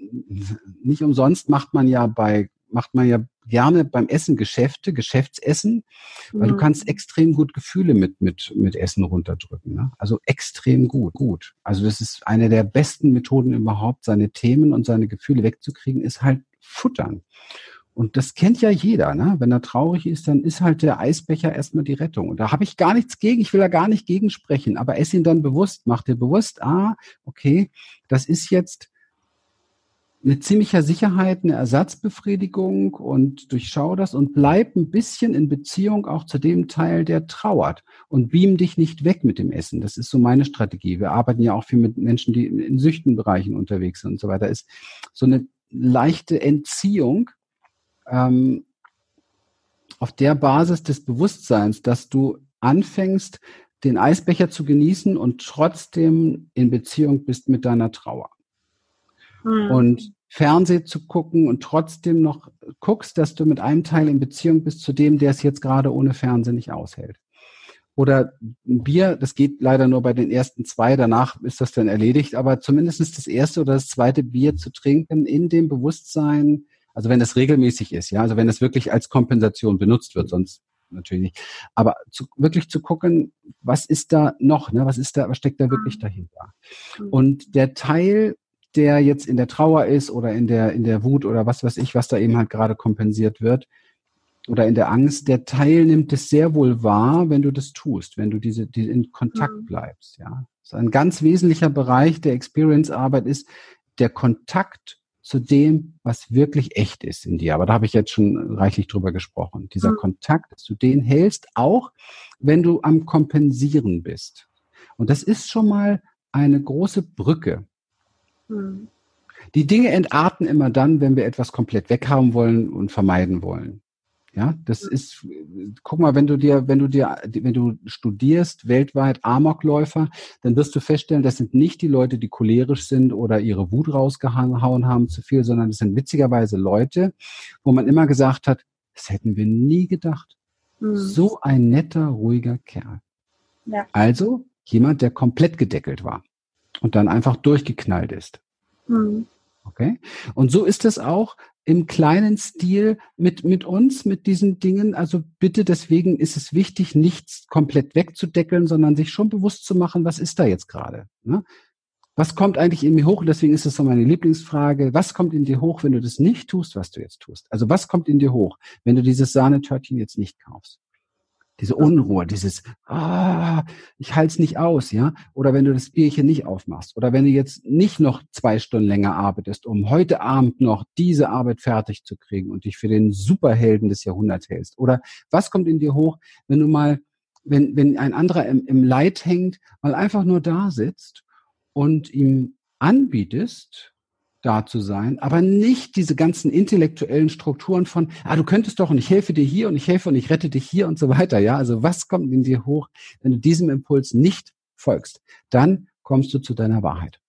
Speaker 2: nicht umsonst macht man ja bei, macht man ja gerne beim Essen Geschäfte, Geschäftsessen, weil mhm. du kannst extrem gut Gefühle mit, mit, mit Essen runterdrücken. Ne? Also extrem gut, gut. Also das ist eine der besten Methoden überhaupt, seine Themen und seine Gefühle wegzukriegen, ist halt futtern. Und das kennt ja jeder, ne? Wenn er traurig ist, dann ist halt der Eisbecher erstmal die Rettung. Und da habe ich gar nichts gegen, ich will da gar nicht gegen sprechen, aber ess ihn dann bewusst, mach dir bewusst, ah, okay, das ist jetzt mit ziemlicher Sicherheit eine Ersatzbefriedigung und durchschau das und bleib ein bisschen in Beziehung auch zu dem Teil, der trauert und beam dich nicht weg mit dem Essen. Das ist so meine Strategie. Wir arbeiten ja auch viel mit Menschen, die in Süchtenbereichen unterwegs sind und so weiter. Ist so eine leichte Entziehung ähm, auf der Basis des Bewusstseins, dass du anfängst, den Eisbecher zu genießen und trotzdem in Beziehung bist mit deiner Trauer. Mhm. Und Fernseh zu gucken und trotzdem noch guckst, dass du mit einem Teil in Beziehung bist zu dem, der es jetzt gerade ohne Fernsehen nicht aushält. Oder ein Bier, das geht leider nur bei den ersten zwei, danach ist das dann erledigt, aber zumindest das erste oder das zweite Bier zu trinken in dem Bewusstsein, also wenn das regelmäßig ist, ja, also wenn das wirklich als Kompensation benutzt wird, sonst natürlich nicht. Aber zu, wirklich zu gucken, was ist da noch, ne? was ist da, was steckt da wirklich dahinter? Mhm. Und der Teil, der jetzt in der Trauer ist oder in der, in der Wut oder was weiß ich, was da eben halt gerade kompensiert wird oder in der Angst, der Teil nimmt es sehr wohl wahr, wenn du das tust, wenn du diese, die in Kontakt mhm. bleibst, ja. So ein ganz wesentlicher Bereich der Experience-Arbeit ist der Kontakt zu dem, was wirklich echt ist in dir. Aber da habe ich jetzt schon reichlich drüber gesprochen. Dieser mhm. Kontakt, dass du den hältst, auch wenn du am Kompensieren bist. Und das ist schon mal eine große Brücke Die Dinge entarten immer dann, wenn wir etwas komplett weghaben wollen und vermeiden wollen. Ja, das hm. ist, guck mal, wenn du dir, wenn du dir, wenn du studierst weltweit Amokläufer, dann wirst du feststellen, das sind nicht die Leute, die cholerisch sind oder ihre Wut rausgehauen haben zu viel, sondern das sind witzigerweise Leute, wo man immer gesagt hat, das hätten wir nie gedacht. Mhm. So ein netter, ruhiger Kerl. Ja. Also jemand, der komplett gedeckelt war und dann einfach durchgeknallt ist. Mhm. Okay? Und so ist es auch im kleinen Stil mit, mit uns, mit diesen Dingen. Also bitte, deswegen ist es wichtig, nichts komplett wegzudeckeln, sondern sich schon bewusst zu machen, was ist da jetzt gerade? Ne? Was kommt eigentlich in mir hoch? Und deswegen ist es so meine Lieblingsfrage. Was kommt in dir hoch, wenn du das nicht tust, was du jetzt tust? Also was kommt in dir hoch, wenn du dieses Sahnetörtchen jetzt nicht kaufst? Diese Unruhe, dieses, ah, ich halte es nicht aus, ja. Oder wenn du das Bierchen nicht aufmachst. Oder wenn du jetzt nicht noch zwei Stunden länger arbeitest, um heute Abend noch diese Arbeit fertig zu kriegen und dich für den Superhelden des Jahrhunderts hältst. Oder was kommt in dir hoch, wenn du mal, wenn, wenn ein anderer im, im Leid hängt, mal einfach nur da sitzt und ihm anbietest, da zu sein, aber nicht diese ganzen intellektuellen Strukturen von, ah, du könntest doch und ich helfe dir hier und ich helfe und ich rette dich hier und so weiter, ja. Also was kommt in dir hoch, wenn du diesem Impuls nicht folgst? Dann kommst du zu deiner Wahrheit.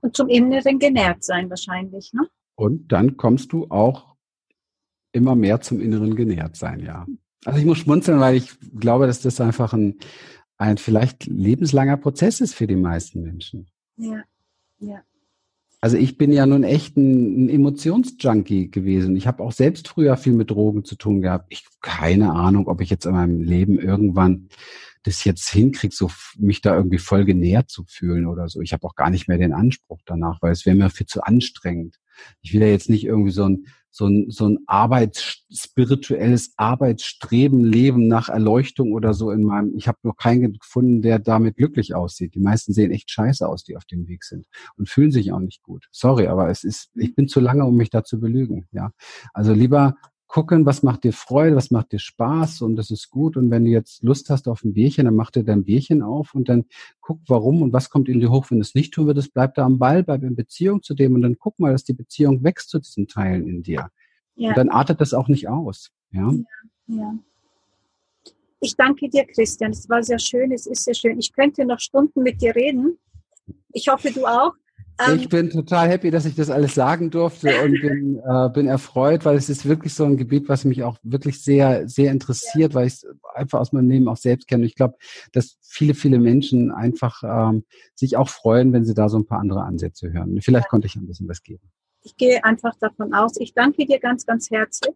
Speaker 1: Und zum inneren genährt sein wahrscheinlich, ne?
Speaker 2: Und dann kommst du auch immer mehr zum inneren genährt sein, ja. Also ich muss schmunzeln, weil ich glaube, dass das einfach ein, ein vielleicht lebenslanger Prozess ist für die meisten Menschen.
Speaker 1: Ja, ja.
Speaker 2: Also ich bin ja nun echt ein, ein Emotionsjunkie gewesen. Ich habe auch selbst früher viel mit Drogen zu tun gehabt. Ich keine Ahnung, ob ich jetzt in meinem Leben irgendwann das jetzt hinkriege, so mich da irgendwie voll genährt zu fühlen oder so. Ich habe auch gar nicht mehr den Anspruch danach, weil es wäre mir viel zu anstrengend. Ich will ja jetzt nicht irgendwie so ein so ein, so ein Arbeits, spirituelles Arbeitsstreben leben nach Erleuchtung oder so in meinem, ich habe noch keinen gefunden, der damit glücklich aussieht. Die meisten sehen echt scheiße aus, die auf dem Weg sind und fühlen sich auch nicht gut. Sorry, aber es ist, ich bin zu lange, um mich da zu belügen, ja. Also lieber gucken, was macht dir Freude, was macht dir Spaß und das ist gut. Und wenn du jetzt Lust hast auf ein Bierchen, dann mach dir dein Bierchen auf und dann guck, warum und was kommt in dir hoch, wenn du es nicht tun würdest, bleib da am Ball, bleib in Beziehung zu dem und dann guck mal, dass die Beziehung wächst zu diesen Teilen in dir. Ja. Und dann artet das auch nicht aus. Ja? ja, ja.
Speaker 1: Ich danke dir, Christian. Es war sehr schön, es ist sehr schön. Ich könnte noch Stunden mit dir reden. Ich hoffe, du auch.
Speaker 2: Ähm, ich bin total happy, dass ich das alles sagen durfte und bin, äh, bin erfreut, weil es ist wirklich so ein Gebiet, was mich auch wirklich sehr, sehr interessiert, ja. weil ich es einfach aus meinem Leben auch selbst kenne. Ich glaube, dass viele, viele Menschen einfach ähm, sich auch freuen, wenn sie da so ein paar andere Ansätze hören. Vielleicht ja. konnte ich ein bisschen was geben.
Speaker 1: Ich gehe einfach davon aus. Ich danke dir ganz, ganz herzlich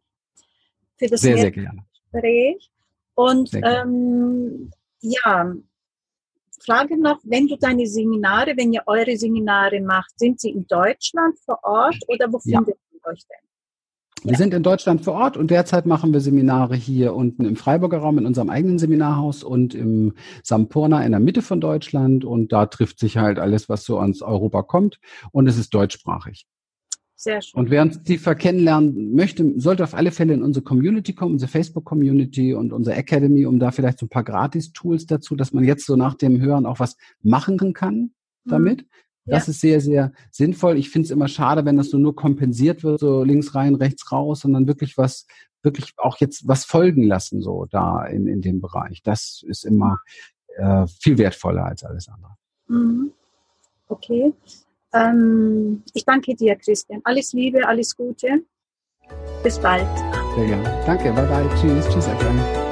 Speaker 1: für das
Speaker 2: sehr, sehr gerne.
Speaker 1: Gespräch. Und ähm, ja, Frage noch, wenn du deine Seminare, wenn ihr eure Seminare macht, sind sie in Deutschland vor Ort oder wo ja. findet ihr euch denn?
Speaker 2: Wir ja. sind in Deutschland vor Ort und derzeit machen wir Seminare hier unten im Freiburger Raum in unserem eigenen Seminarhaus und im Sampurna in der Mitte von Deutschland und da trifft sich halt alles, was so ans Europa kommt und es ist deutschsprachig. Sehr schön. Und wer uns tiefer kennenlernen möchte, sollte auf alle Fälle in unsere Community kommen, unsere Facebook-Community und unsere Academy, um da vielleicht so ein paar Gratis-Tools dazu, dass man jetzt so nach dem Hören auch was machen kann mhm. damit. Mhm. Das ja. ist sehr, sehr sinnvoll. Ich finde es immer schade, wenn das so nur kompensiert wird, so links rein, rechts raus, sondern wirklich was, wirklich auch jetzt was folgen lassen, so da in, in dem Bereich. Das ist immer äh, viel wertvoller als alles andere.
Speaker 1: Mhm. Okay. Ähm, ich danke dir, Christian. Alles Liebe, alles Gute. Bis bald.
Speaker 2: Sehr gerne. Danke, bye bye. Tschüss. Tschüss, Adrian.